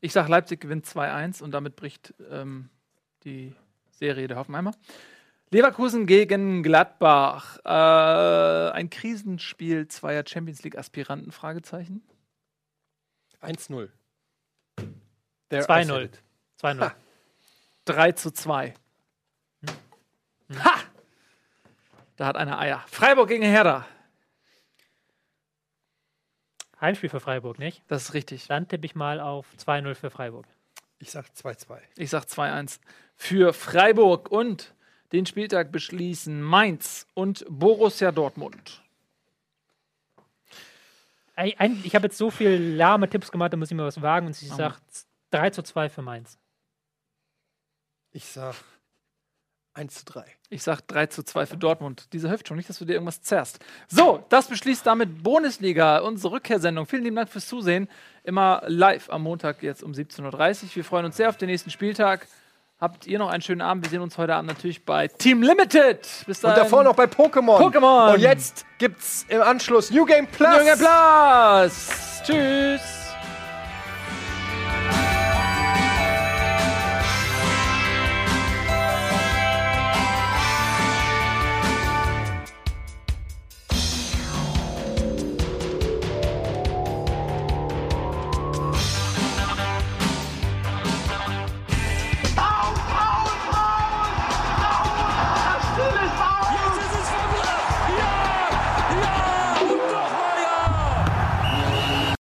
Ich sage, Leipzig gewinnt 2-1 und damit bricht ähm, die Serie der Hoffenheimer. Leverkusen gegen Gladbach. Äh, ein Krisenspiel zweier Champions League-Aspiranten? Fragezeichen. 1-0. There, I 2-0. said it. 2-0. 3 zu 2. Ha! Da hat einer Eier. Freiburg gegen Hertha. Heimspiel für Freiburg, nicht? Das ist richtig. Dann tippe ich mal auf 2-0 für Freiburg. Ich sag 2-2. Ich sag 2-1 für Freiburg und den Spieltag beschließen Mainz und Borussia Dortmund. Ich habe jetzt so viel lahme Tipps gemacht, da muss ich mal was wagen und ich sage 3 zu 2 für Mainz. Ich sag 1 zu 3. Ich sag 3 zu 2 für Dortmund. Diese hilft schon nicht, dass du dir irgendwas zerrst. So, das beschließt damit Bundesliga, unsere Rückkehrsendung. Vielen lieben Dank fürs Zusehen. Immer live am Montag jetzt um 17.30 Uhr. Wir freuen uns sehr auf den nächsten Spieltag. Habt ihr noch einen schönen Abend? Wir sehen uns heute Abend natürlich bei Team Limited. Bis Und dahin. davor noch bei Pokémon. Pokémon. Und jetzt gibt's im Anschluss New Game Plus. Jürgen Platz. Tschüss.